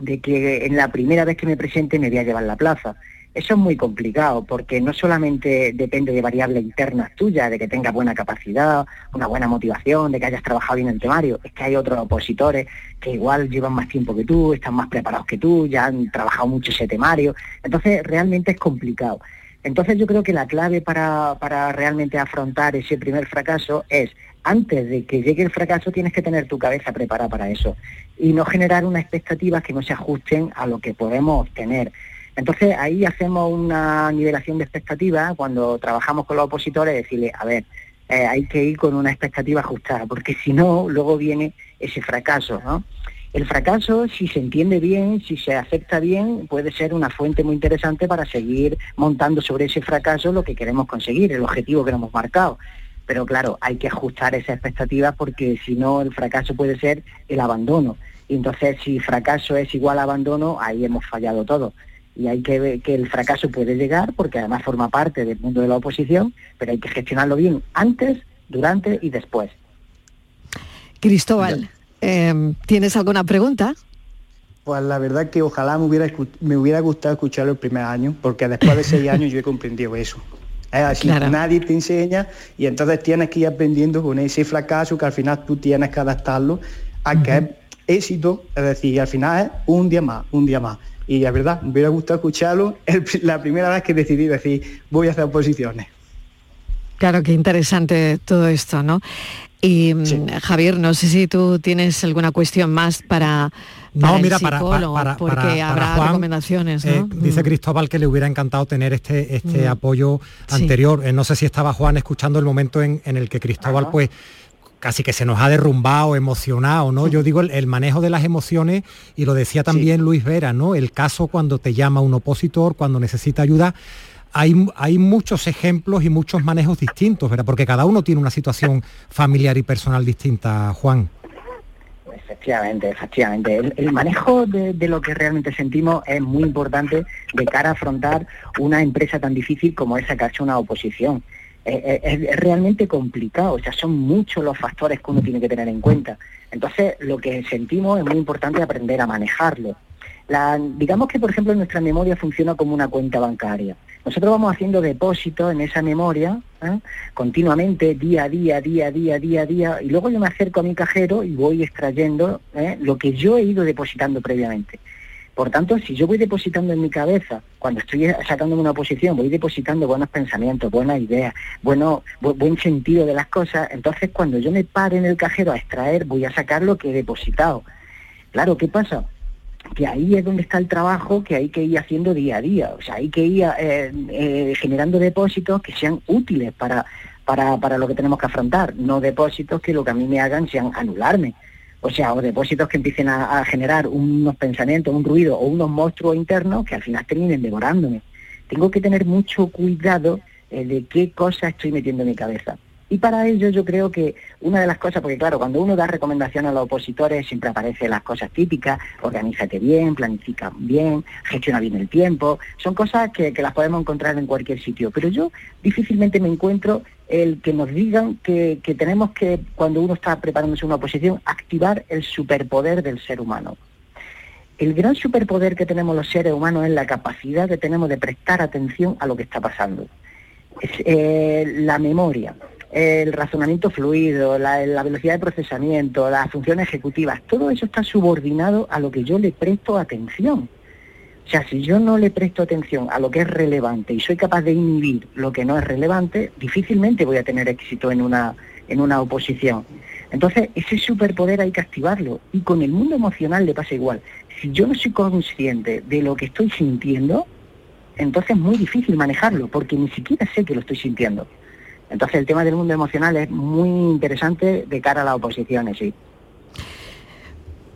de que en la primera vez que me presente me voy a llevar la plaza. Eso es muy complicado porque no solamente depende de variables internas tuyas, de que tengas buena capacidad, una buena motivación, de que hayas trabajado bien en el temario, es que hay otros opositores que igual llevan más tiempo que tú, están más preparados que tú, ya han trabajado mucho ese temario. Entonces realmente es complicado. Entonces yo creo que la clave para, realmente afrontar ese primer fracaso es, antes de que llegue el fracaso, tienes que tener tu cabeza preparada para eso y no generar unas expectativas que no se ajusten a lo que podemos obtener. Entonces ahí hacemos una nivelación de expectativas cuando trabajamos con los opositores, decirle, a ver, eh, hay que ir con una expectativa ajustada, porque si no, luego viene ese fracaso, ¿no? El fracaso, si se entiende bien, si se acepta bien, puede ser una fuente muy interesante para seguir montando sobre ese fracaso lo que queremos conseguir, el objetivo que hemos marcado. Pero claro, hay que ajustar esas expectativas porque si no el fracaso puede ser el abandono. Y entonces si fracaso es igual a abandono, ahí hemos fallado todo. Y hay que ver que el fracaso puede llegar porque además forma parte del mundo de la oposición, pero hay que gestionarlo bien antes, durante y después. Cristóbal. Em, ¿Tienes alguna pregunta? Pues la verdad que ojalá me hubiera, me hubiera gustado escucharlo el primer año, porque después de seis años yo he comprendido eso. Es así, nadie te enseña y entonces tienes que ir aprendiendo con ese fracaso que al final tú tienes que adaptarlo a que es éxito, es decir, al final es un día más, un día más. Y la verdad, me hubiera gustado escucharlo la primera vez que decidí decir voy a hacer oposiciones. Claro, qué interesante todo esto, ¿no? Y mm, Javier, no sé si tú tienes alguna cuestión más para, no, mira, para, porque habrá recomendaciones. Eh, dice mm. Cristóbal que le hubiera encantado tener este, este mm. apoyo anterior. Eh, no sé si estaba Juan escuchando el momento en, el que Cristóbal, pues casi que se nos ha derrumbado, emocionado, ¿no? Yo digo el, manejo de las emociones, y lo decía también Luis Vera, ¿no? El caso cuando te llama un opositor, cuando necesita ayuda hay, muchos ejemplos y muchos manejos distintos, ¿verdad? Porque cada uno tiene una situación familiar y personal distinta, Juan. Efectivamente, efectivamente. El, manejo de, lo que realmente sentimos es muy importante de cara a afrontar una empresa tan difícil como esa que ha hecho una oposición. Es, es, realmente complicado, o sea, son muchos los factores que uno tiene que tener en cuenta. Entonces, lo que sentimos es muy importante aprender a manejarlo. La, digamos que, por ejemplo, nuestra memoria funciona como una cuenta bancaria. Nosotros vamos haciendo depósitos en esa memoria ¿eh? continuamente, día a día, día a día, día a día, y luego yo me acerco a mi cajero y voy extrayendo ¿eh? lo que yo he ido depositando previamente. Por tanto, si yo voy depositando en mi cabeza, cuando estoy sacando una posición, voy depositando buenos pensamientos, buenas ideas, bueno, buen sentido de las cosas, entonces cuando yo me pare en el cajero a extraer, voy a sacar lo que he depositado. Claro, ¿qué pasa? que ahí es donde está el trabajo que hay que ir haciendo día a día, o sea, hay que ir eh, eh, generando depósitos que sean útiles para, para, para lo que tenemos que afrontar, no depósitos que lo que a mí me hagan sean anularme, o sea, o depósitos que empiecen a, generar unos pensamientos, un ruido o unos monstruos internos que al final terminen devorándome. Tengo que tener mucho cuidado eh, de qué cosas estoy metiendo en mi cabeza. Y para ello yo creo que una de las cosas, porque claro, cuando uno da recomendación a los opositores siempre aparecen las cosas típicas, organízate bien, planifica bien, gestiona bien el tiempo, son cosas que, las podemos encontrar en cualquier sitio, pero yo difícilmente me encuentro el que nos digan que, que tenemos que, cuando uno está preparándose una oposición, activar el superpoder del ser humano. El gran superpoder que tenemos los seres humanos es la capacidad que tenemos de prestar atención a lo que está pasando. Es, eh, la memoria, el razonamiento fluido, la, velocidad de procesamiento, las funciones ejecutivas, todo eso está subordinado a lo que yo le presto atención. O sea, si yo no le presto atención a lo que es relevante y soy capaz de inhibir lo que no es relevante, difícilmente voy a tener éxito en una, en una oposición. Entonces, ese superpoder hay que activarlo. Y con el mundo emocional le pasa igual. Si yo no soy consciente de lo que estoy sintiendo, entonces es muy difícil manejarlo, porque ni siquiera sé que lo estoy sintiendo. Entonces el tema del mundo emocional es muy interesante de cara a las oposiciones, sí.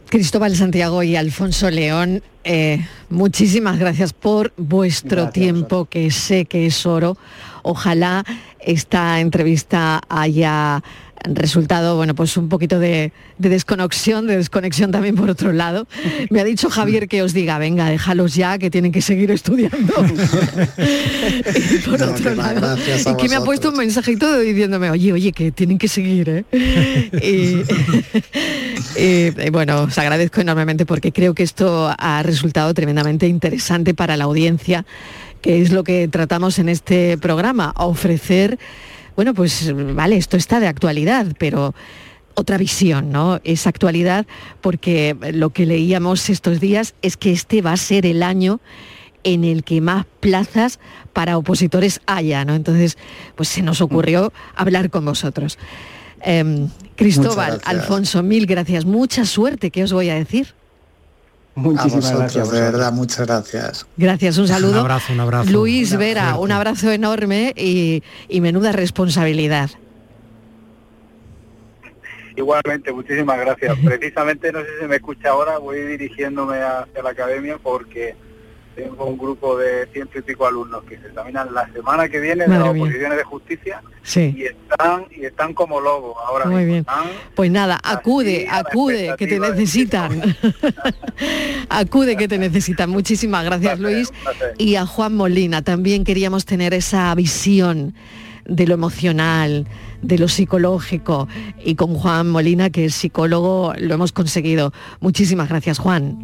Cristóbal Santiago y Alfonso León, eh, muchísimas gracias por vuestro tiempo, que sé que es oro. Ojalá esta entrevista haya resultado, bueno, pues un poquito de, desconexión, de desconexión también por otro lado. Me ha dicho Javier que os diga, venga, déjalos ya, que tienen que seguir estudiando. y por otro lado, y que me ha puesto un mensajito diciéndome, oye, oye, que tienen que seguir, ¿eh? y, bueno, os agradezco enormemente porque creo que esto ha resultado tremendamente interesante para la audiencia, que es lo que tratamos en este programa, ofrecer bueno, pues vale, esto está de actualidad, pero otra visión, ¿no? Es actualidad porque lo que leíamos estos días es que este va a ser el año en el que más plazas para opositores haya, ¿no? Entonces, pues se nos ocurrió hablar con vosotros. Em, Cristóbal, Alfonso, mil gracias. Mucha suerte, ¿qué os voy a decir? Muchísimas gracias. De verdad, muchas gracias. Gracias, un saludo. Un abrazo, un abrazo. Luis Vera, un abrazo enorme y, menuda responsabilidad. Igualmente, muchísimas gracias. Precisamente, no sé si me escucha ahora, voy dirigiéndome hacia la academia porque tengo un grupo de ciento y pico alumnos que se examinan la semana que viene de las oposiciones de justicia y están y están como lobos ahora Muy bien. Pues nada, acude, acude, que te necesitan. acude que te necesitan. Muchísimas gracias, Luis. Y a Juan Molina, también queríamos tener esa visión de lo emocional, de lo psicológico. Y con Juan Molina, que es psicólogo, lo hemos conseguido. Muchísimas gracias, Juan.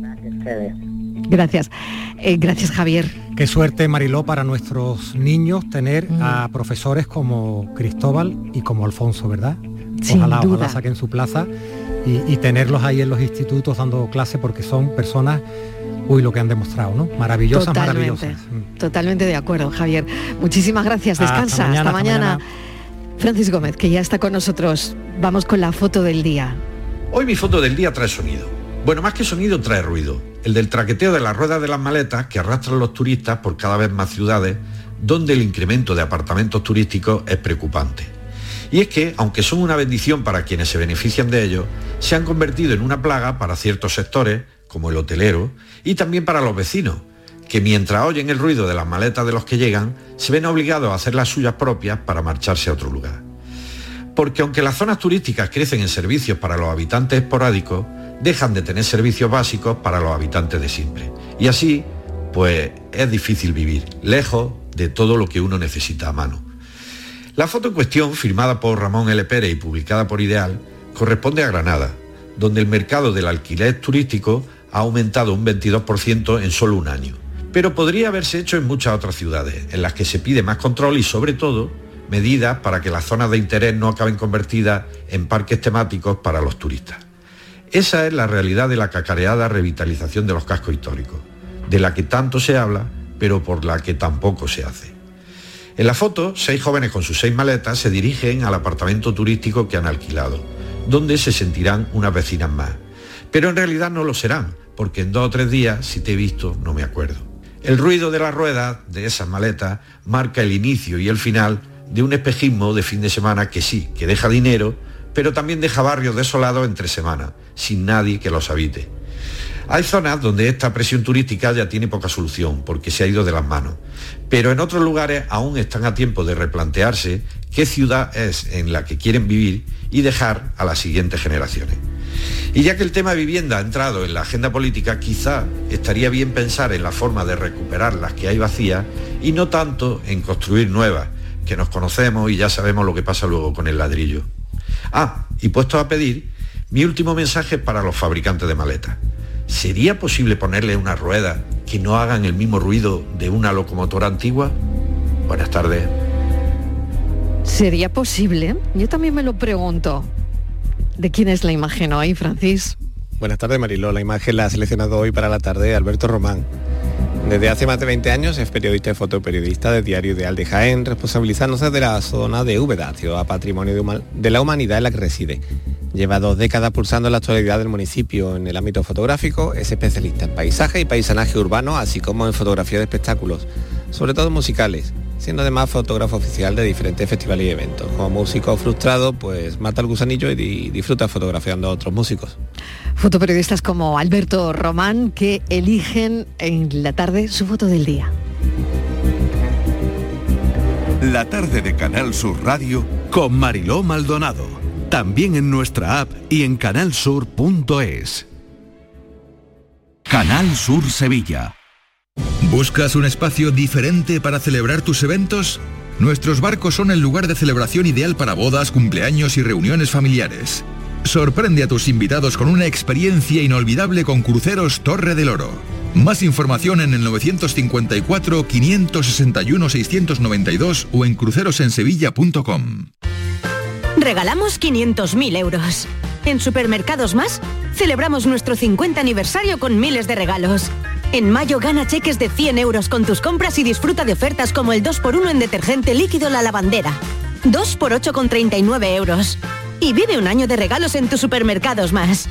Gracias Gracias. Eh, gracias, Javier. Qué suerte, Mariló, para nuestros niños tener mm. a profesores como Cristóbal y como Alfonso, ¿verdad? ojalá, ojalá saquen su plaza y, tenerlos ahí en los institutos dando clase porque son personas uy, lo que han demostrado, ¿no? Maravillosas, maravillosas. Mm. Totalmente de acuerdo, Javier. Muchísimas gracias. Descansa. Hasta mañana. Francis Gómez, que ya está con nosotros. Vamos con la foto del día. Hoy mi foto del día trae sonido. Bueno, más que sonido trae ruido. El del traqueteo de las ruedas de las maletas que arrastran los turistas por cada vez más ciudades, donde el incremento de apartamentos turísticos es preocupante. Y es que, aunque son una bendición para quienes se benefician de ellos, se han convertido en una plaga para ciertos sectores, como el hotelero, y también para los vecinos, que mientras oyen el ruido de las maletas de los que llegan, se ven obligados a hacer las suyas propias para marcharse a otro lugar. Porque aunque las zonas turísticas crecen en servicios para los habitantes esporádicos, dejan de tener servicios básicos para los habitantes de siempre. Y así, pues es difícil vivir, lejos de todo lo que uno necesita a mano. La foto en cuestión, firmada por Ramón L. Pérez y publicada por Ideal, corresponde a Granada, donde el mercado del alquiler turístico ha aumentado un 22% en solo un año. Pero podría haberse hecho en muchas otras ciudades, en las que se pide más control y sobre todo medidas para que las zonas de interés no acaben convertidas en parques temáticos para los turistas. Esa es la realidad de la cacareada revitalización de los cascos históricos, de la que tanto se habla, pero por la que tampoco se hace. En la foto, seis jóvenes con sus seis maletas se dirigen al apartamento turístico que han alquilado, donde se sentirán unas vecinas más. Pero en realidad no lo serán, porque en dos o tres días, si te he visto, no me acuerdo. El ruido de las ruedas de esas maletas marca el inicio y el final de un espejismo de fin de semana que sí, que deja dinero, pero también deja barrios desolados entre semanas, sin nadie que los habite. Hay zonas donde esta presión turística ya tiene poca solución porque se ha ido de las manos, pero en otros lugares aún están a tiempo de replantearse qué ciudad es en la que quieren vivir y dejar a las siguientes generaciones. Y ya que el tema vivienda ha entrado en la agenda política, quizá estaría bien pensar en la forma de recuperar las que hay vacías y no tanto en construir nuevas, que nos conocemos y ya sabemos lo que pasa luego con el ladrillo. Ah, y puesto a pedir, mi último mensaje para los fabricantes de maletas. ¿Sería posible ponerle una rueda que no hagan el mismo ruido de una locomotora antigua? Buenas tardes. ¿Sería posible? Yo también me lo pregunto. ¿De quién es la imagen hoy, Francis? Buenas tardes, Mariló. La imagen la ha seleccionado hoy para la tarde Alberto Román. Desde hace más de 20 años es periodista y fotoperiodista de Diario Ideal de Jaén, responsabilizándose de la zona de Úbeda, ciudad patrimonio de la humanidad en la que reside. Lleva dos décadas pulsando la actualidad del municipio en el ámbito fotográfico, es especialista en paisaje y paisanaje urbano, así como en fotografía de espectáculos, sobre todo musicales. Siendo además fotógrafo oficial de diferentes festivales y eventos. Como músico frustrado, pues mata el gusanillo y disfruta fotografiando a otros músicos. Fotoperiodistas como Alberto Román que eligen en la tarde su foto del día. La tarde de Canal Sur Radio con Mariló Maldonado. También en nuestra app y en canalsur.es. Canal Sur Sevilla. ¿Buscas un espacio diferente para celebrar tus eventos? Nuestros barcos son el lugar de celebración ideal para bodas, cumpleaños y reuniones familiares. Sorprende a tus invitados con una experiencia inolvidable con Cruceros Torre del Oro. Más información en el 954 561 692 o en crucerosensevilla.com. Regalamos 500.000 euros. En Supermercados Más celebramos nuestro 50 aniversario con miles de regalos. En mayo gana cheques de 100 euros con tus compras y disfruta de ofertas como el 2x1 en detergente líquido La Lavandera. 2 x 8,39 euros. Y vive un año de regalos en tus supermercados más.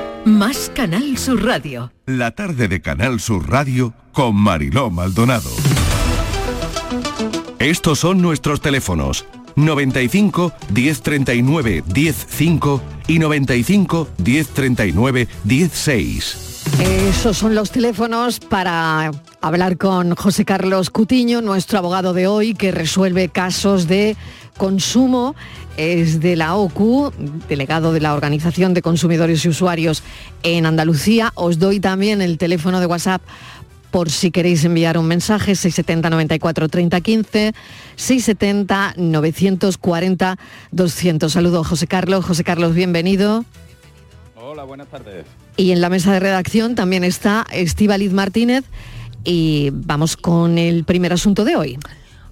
Más Canal Sur Radio. La tarde de Canal Sur Radio con Mariló Maldonado. Estos son nuestros teléfonos 95 1039 105 y 95 1039 16. Esos son los teléfonos para hablar con José Carlos Cutiño, nuestro abogado de hoy, que resuelve casos de consumo es de la OCU, delegado de la Organización de Consumidores y Usuarios en Andalucía. Os doy también el teléfono de WhatsApp por si queréis enviar un mensaje, 670 94 30 15, 670 940 200. Saludos José Carlos. José Carlos, bienvenido. Hola, buenas tardes. Y en la mesa de redacción también está Estíbaliz Martínez y vamos con el primer asunto de hoy.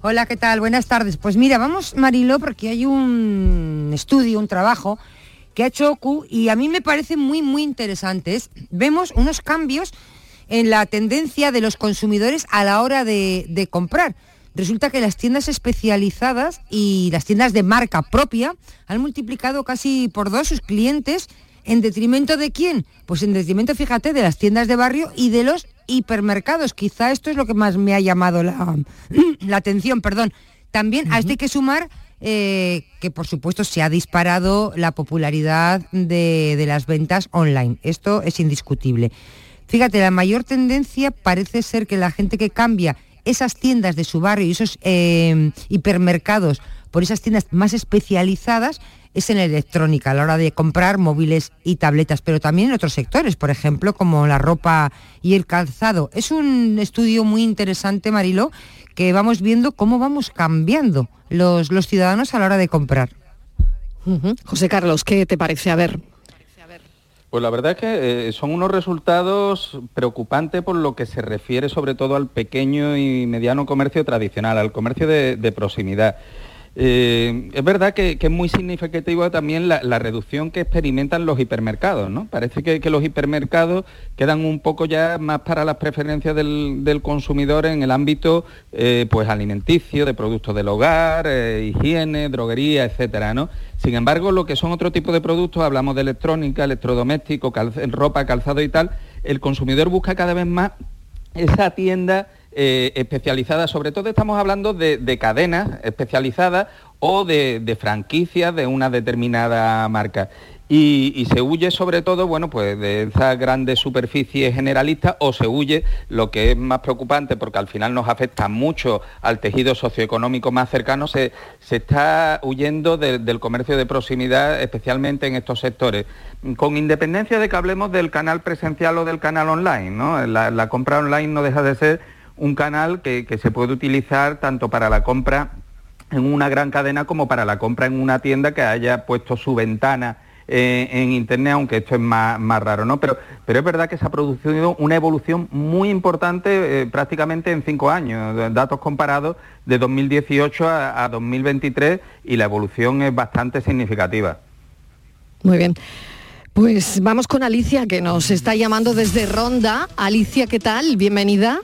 Hola, ¿qué tal? Buenas tardes. Pues mira, vamos, Mariló, porque hay un estudio, un trabajo que ha hecho OCU y a mí me parece muy, muy interesante. vemos unos cambios en la tendencia de los consumidores a la hora de comprar. Resulta que las tiendas especializadas y las tiendas de marca propia han multiplicado casi por dos sus clientes ¿En detrimento de quién? Pues en detrimento, fíjate, de las tiendas de barrio y de los hipermercados. Quizá esto es lo que más me ha llamado la, atención, perdón. También a esto hay que sumar eh, que por supuesto se ha disparado la popularidad de, de, las ventas online. Esto es indiscutible. Fíjate, la mayor tendencia parece ser que la gente que cambia esas tiendas de su barrio y esos eh, hipermercados por esas tiendas más especializadas es en electrónica a la hora de comprar móviles y tabletas, pero también en otros sectores, por ejemplo, como la ropa y el calzado. Es un estudio muy interesante, Marilo, que vamos viendo cómo vamos cambiando los, los ciudadanos a la hora de comprar. José Carlos, ¿qué te parece? A ver. Pues la verdad es que eh, son unos resultados preocupantes por lo que se refiere sobre todo al pequeño y mediano comercio tradicional, al comercio de proximidad. Eh, es verdad que, es muy significativo también la, reducción que experimentan los hipermercados, ¿no? Parece que, los hipermercados quedan un poco ya más para las preferencias del, consumidor en el ámbito eh, pues alimenticio, de productos del hogar, eh, higiene, droguería, etcétera, ¿no? Sin embargo, lo que son otro tipo de productos, hablamos de electrónica, electrodoméstico, ropa, calzado y tal, el consumidor busca cada vez más esa tienda eh, especializadas, sobre todo estamos hablando de, cadenas especializadas o de, franquicias de una determinada marca. y, se huye sobre todo, bueno, pues de esas grandes superficies generalistas o se huye lo que es más preocupante porque al final nos afecta mucho al tejido socioeconómico más cercano, se, está huyendo del comercio de proximidad, especialmente en estos sectores. Con independencia de que hablemos del canal presencial o del canal online, ¿no? La, compra online no deja de ser un canal que, que se puede utilizar tanto para la compra en una gran cadena como para la compra en una tienda que haya puesto su ventana eh, en Internet, aunque esto es más, raro, ¿no? Pero, pero es verdad que se ha producido una evolución muy importante eh, prácticamente en cinco años, datos comparados de 2018 a, 2023 y la evolución es bastante significativa. Muy bien. Pues vamos con Alicia, que nos está llamando desde Ronda. Alicia, ¿qué tal? Bienvenida.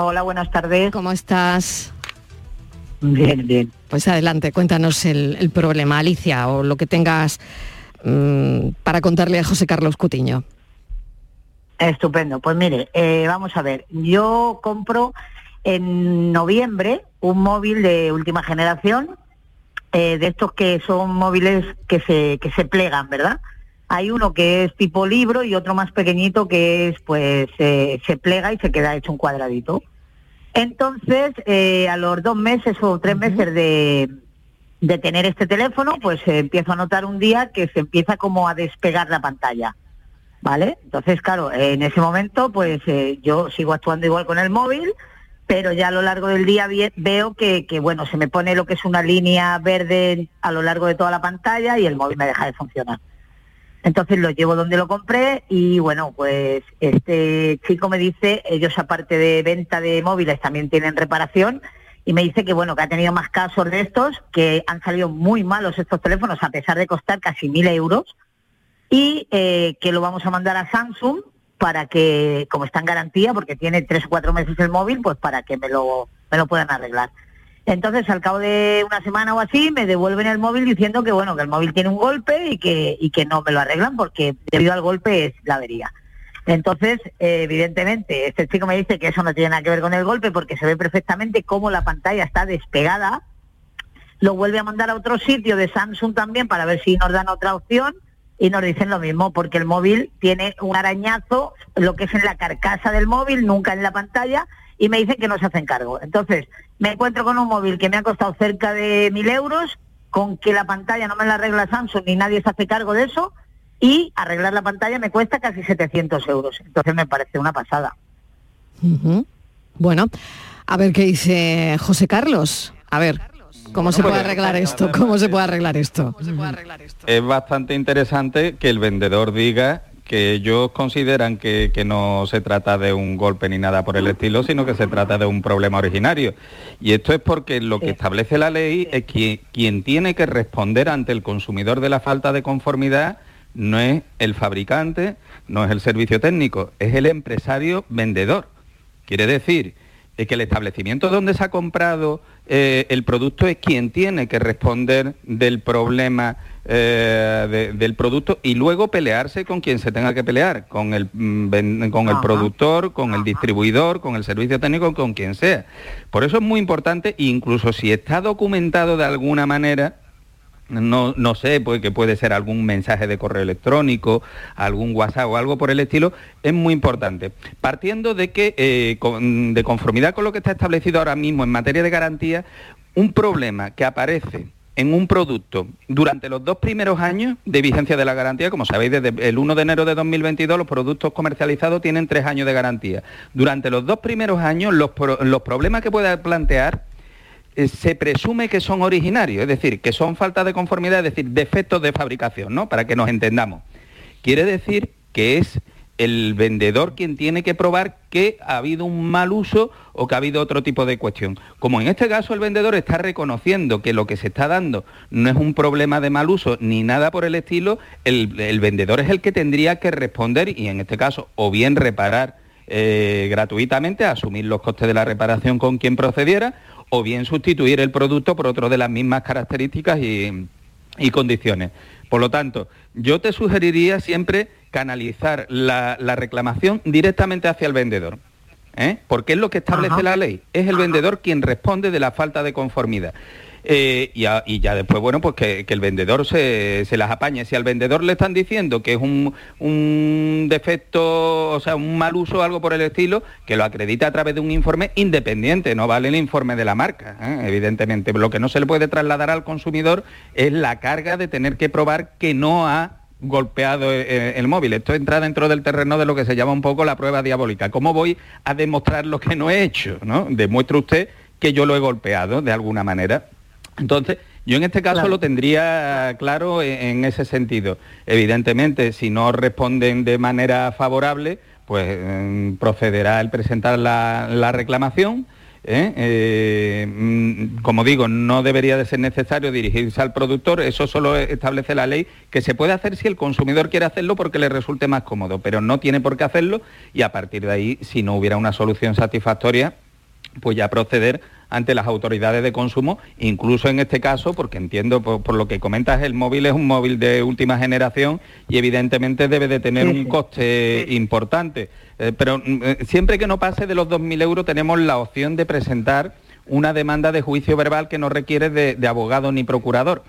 Hola, buenas tardes. ¿Cómo estás? Bien, bien. Pues adelante, cuéntanos el, problema, Alicia, o lo que tengas mm, para contarle a José Carlos Cutiño. Estupendo. Pues mire, eh, vamos a ver, yo compro en noviembre un móvil de última generación, eh, de estos que son móviles que se, que se plegan, ¿verdad? Hay uno que es tipo libro y otro más pequeñito que es, pues, eh, se plega y se queda hecho un cuadradito. Entonces, eh, a los dos meses o tres meses de, tener este teléfono, pues empiezo a notar un día que se empieza como a despegar la pantalla. ¿Vale? Entonces, claro, en ese momento, pues eh, yo sigo actuando igual con el móvil, pero ya a lo largo del día veo que, que, bueno, se me pone lo que es una línea verde a lo largo de toda la pantalla y el móvil me deja de funcionar. Entonces lo llevo donde lo compré y bueno, pues este chico me dice, ellos aparte de venta de móviles también tienen reparación y me dice que bueno, que ha tenido más casos de estos, que han salido muy malos estos teléfonos a pesar de costar casi mil euros y eh, que lo vamos a mandar a Samsung para que, como está en garantía, porque tiene tres o cuatro meses el móvil, pues para que me lo, me lo puedan arreglar. Entonces, al cabo de una semana o así, me devuelven el móvil diciendo que bueno, que el móvil tiene un golpe y que, y que no me lo arreglan porque debido al golpe es la avería. Entonces, eh, evidentemente, este chico me dice que eso no tiene nada que ver con el golpe porque se ve perfectamente cómo la pantalla está despegada. Lo vuelve a mandar a otro sitio de Samsung también para ver si nos dan otra opción y nos dicen lo mismo porque el móvil tiene un arañazo, lo que es en la carcasa del móvil, nunca en la pantalla, y me dicen que no se hacen cargo. Entonces, me encuentro con un móvil que me ha costado cerca de mil euros, con que la pantalla no me la arregla Samsung ni nadie se hace cargo de eso, y arreglar la pantalla me cuesta casi 700 euros. Entonces me parece una pasada. Bueno, a ver qué dice José Carlos. A ver. ¿Cómo se puede arreglar esto? ¿Cómo se puede arreglar esto? Es bastante interesante que el vendedor diga que ellos consideran que, no se trata de un golpe ni nada por el estilo, sino que se trata de un problema originario. Y esto es porque lo que establece la ley es que quien tiene que responder ante el consumidor de la falta de conformidad no es el fabricante, no es el servicio técnico, es el empresario vendedor. Quiere decir que el establecimiento donde se ha comprado eh, el producto es quien tiene que responder del problema eh, del producto y luego pelearse con quien se tenga que pelear, con el, mm, con el productor, con el distribuidor, con el servicio técnico, con quien sea. Por eso es muy importante, incluso si está documentado de alguna manera, no, no sé, pues que puede ser algún mensaje de correo electrónico, algún WhatsApp o algo por el estilo, es muy importante. Partiendo de que, eh, de conformidad con lo que está establecido ahora mismo en materia de garantía, un problema que aparece en un producto durante los dos primeros años de vigencia de la garantía, como sabéis, desde el 1 de enero de 2022 los productos comercializados tienen tres años de garantía. Durante los dos primeros años los, problemas que pueda plantear eh, se presume que son originarios, es decir, que son falta de conformidad, es decir, defectos de fabricación, ¿no? Para que nos entendamos. Quiere decir que es el vendedor quien tiene que probar que ha habido un mal uso o que ha habido otro tipo de cuestión. Como en este caso el vendedor está reconociendo que lo que se está dando no es un problema de mal uso ni nada por el estilo, el, vendedor es el que tendría que responder y en este caso o bien reparar eh, gratuitamente, asumir los costes de la reparación con quien procediera, o bien sustituir el producto por otro de las mismas características y condiciones. Por lo tanto, yo te sugeriría siempre canalizar la, reclamación directamente hacia el vendedor. ¿eh? Porque es lo que establece la ley. Es el vendedor quien responde de la falta de conformidad. eh, y, ya después, bueno, pues que, el vendedor se, las apañe. Si al vendedor le están diciendo que es un, defecto, o sea, un mal uso o algo por el estilo, que lo acredite a través de un informe independiente, no vale el informe de la marca, ¿eh? evidentemente. Lo que no se le puede trasladar al consumidor es la carga de tener que probar que no ha golpeado el, móvil. Esto entra dentro del terreno de lo que se llama un poco la prueba diabólica. ¿Cómo voy a demostrar lo que no he hecho? ¿no? Demuestre usted que yo lo he golpeado de alguna manera. Entonces, yo en este caso lo tendría claro en, ese sentido. Evidentemente, si no responden de manera favorable, pues eh, procederá el presentar la, reclamación. ¿Eh? Eh, mm, como digo, no debería de ser necesario dirigirse al productor, eso solo establece la ley, que se puede hacer si el consumidor quiere hacerlo porque le resulte más cómodo, pero no tiene por qué hacerlo y a partir de ahí, si no hubiera una solución satisfactoria, pues ya proceder ante las autoridades de consumo, incluso en este caso, porque entiendo por, lo que comentas, el móvil es un móvil de última generación y evidentemente debe de tener un coste importante. Eh, pero mm, eh, siempre que no pase de los 2.000 euros tenemos la opción de presentar una demanda de juicio verbal que no requiere de abogado ni procurador.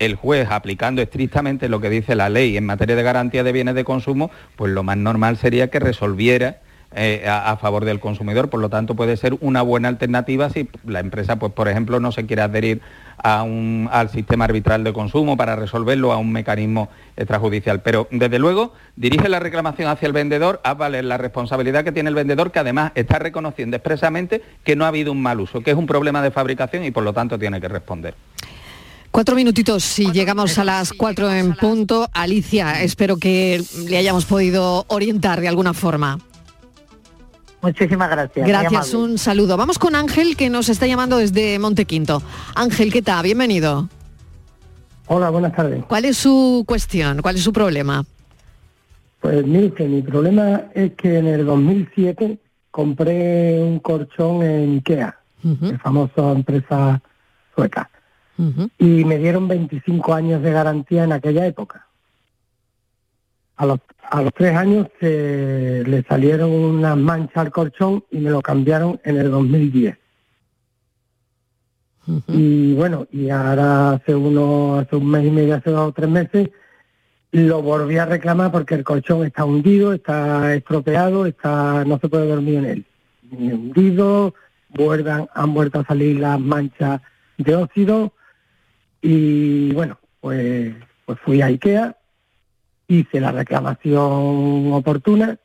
El juez aplicando estrictamente lo que dice la ley en materia de garantía de bienes de consumo, pues lo más normal sería que resolviera eh, a, favor del consumidor. Por lo tanto, puede ser una buena alternativa si la empresa, pues, por ejemplo, no se quiere adherir a un, al sistema arbitral de consumo para resolverlo a un mecanismo extrajudicial. Pero, desde luego, dirige la reclamación hacia el vendedor, a valer la responsabilidad que tiene el vendedor, que además está reconociendo expresamente que no ha habido un mal uso, que es un problema de fabricación y, por lo tanto, tiene que responder. Cuatro minutitos, si llegamos a las cuatro en punto. Alicia, espero que le hayamos podido orientar de alguna forma. Muchísimas gracias. Gracias, un saludo. Vamos con Ángel que nos está llamando desde Montequinto. Ángel, ¿qué tal? Bienvenido. Hola, buenas tardes. ¿Cuál es su cuestión? ¿Cuál es su problema? Pues mire, mi problema es que en el 2007 compré un colchón en Ikea, la famosa empresa sueca, y me dieron 25 años de garantía en aquella época. A los, a los tres años se le salieron unas manchas al colchón y me lo cambiaron en el 2010. Y bueno, y ahora hace uno, hace un mes y medio, hace dos o tres meses, lo volví a reclamar porque el colchón está hundido, está estropeado, está, no se puede dormir en él. Hundido, vuelvan, han vuelto a salir las manchas de óxido y bueno, pues, pues fui a Ikea, hice la reclamación oportuna,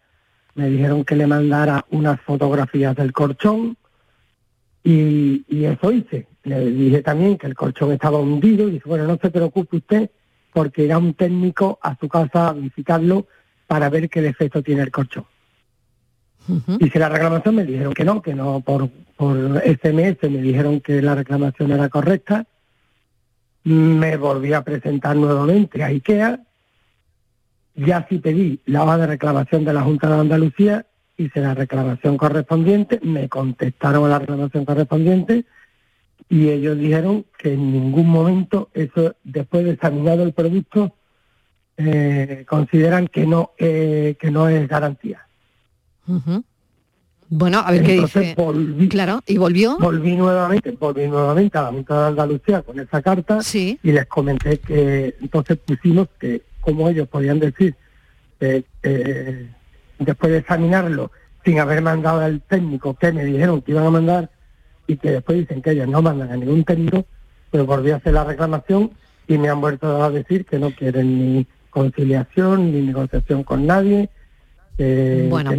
me dijeron que le mandara unas fotografías del colchón y, eso hice. Le dije también que el colchón estaba hundido y dice, bueno, no se preocupe usted porque irá un técnico a su casa a visitarlo para ver qué defecto tiene el colchón. Hice la reclamación, me dijeron que no, que no por, por SMS me dijeron que la reclamación era correcta. Me volví a presentar nuevamente a IKEA ya sí pedí la hoja de reclamación de la Junta de Andalucía, hice la reclamación correspondiente, me contestaron a la reclamación correspondiente y ellos dijeron que en ningún momento eso, después de examinado el producto, eh, consideran que no eh, que no es garantía. Bueno, a ver qué dice. claro, y volvió. Volví nuevamente, volví nuevamente a la Junta de Andalucía con esa carta sí. y les comenté que entonces pusimos que como ellos podían decir, eh, después de examinarlo, sin haber mandado al técnico que me dijeron que iban a mandar y que después dicen que ellos no mandan a ningún técnico, pues volví a hacer la reclamación y me han vuelto a decir que no quieren ni conciliación ni negociación con nadie, bueno,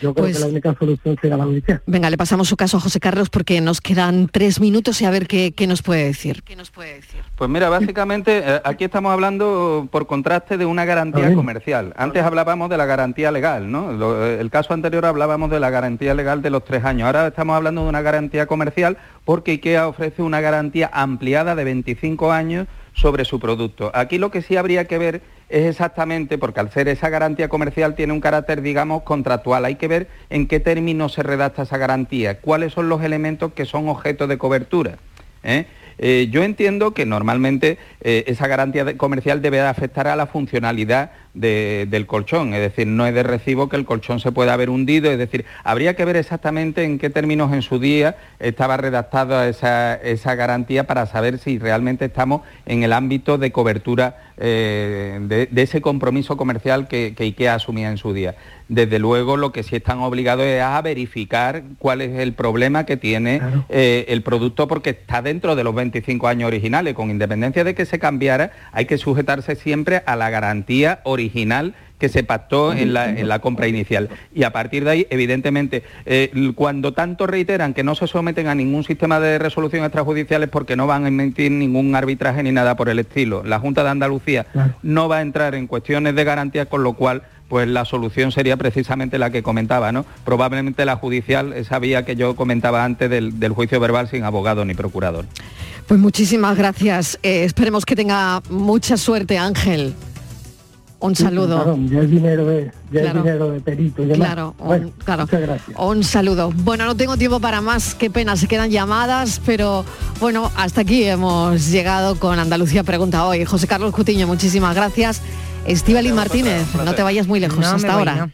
yo creo que pues la única solución será la judicial. Venga, le pasamos su caso a José Carlos porque nos quedan tres minutos y a ver qué, nos puede decir. ¿Qué nos puede decir? Pues mira, básicamente eh, aquí estamos hablando por contraste de una garantía comercial. Antes hablábamos de la garantía legal, ¿no? Eh, el caso anterior hablábamos de la garantía legal de los tres años. Ahora estamos hablando de una garantía comercial porque IKEA ofrece una garantía ampliada de 25 años sobre su producto. Aquí lo que sí habría que ver es exactamente, porque al ser esa garantía comercial tiene un carácter, digamos, contractual, hay que ver en qué términos se redacta esa garantía, cuáles son los elementos que son objeto de cobertura. ¿eh? Eh, yo entiendo que normalmente eh, esa garantía comercial debe afectar a la funcionalidad del colchón, es decir, no es de recibo que el colchón se pueda haber hundido, es decir, habría que ver exactamente en qué términos en su día estaba redactada esa, garantía para saber si realmente estamos en el ámbito de cobertura eh, de, ese compromiso comercial que, que IKEA asumía en su día desde luego lo que sí están obligados es a verificar cuál es el problema que tiene eh, el producto porque está dentro de los 25 años originales. Con independencia de que se cambiara, hay que sujetarse siempre a la garantía original que se pactó en la, compra inicial. Y a partir de ahí, evidentemente, eh, cuando tanto reiteran que no se someten a ningún sistema de resolución extrajudicial es porque no van a emitir ningún arbitraje ni nada por el estilo. La Junta de Andalucía no va a entrar en cuestiones de garantía, con lo cual pues la solución sería precisamente la que comentaba, ¿no? Probablemente la judicial, esa vía que yo comentaba antes del, juicio verbal sin abogado ni procurador. Pues muchísimas gracias. Eh, esperemos que tenga mucha suerte, Ángel. Un saludo. ya es dinero de, ya dinero de perito. claro, un, claro. Muchas gracias. Un saludo. Bueno, no tengo tiempo para más, qué pena, se quedan llamadas, pero bueno, hasta aquí hemos llegado con Andalucía Pregunta hoy. José Carlos Cutiño, muchísimas gracias. Estivali Martínez, no te vayas muy lejos hasta ahora.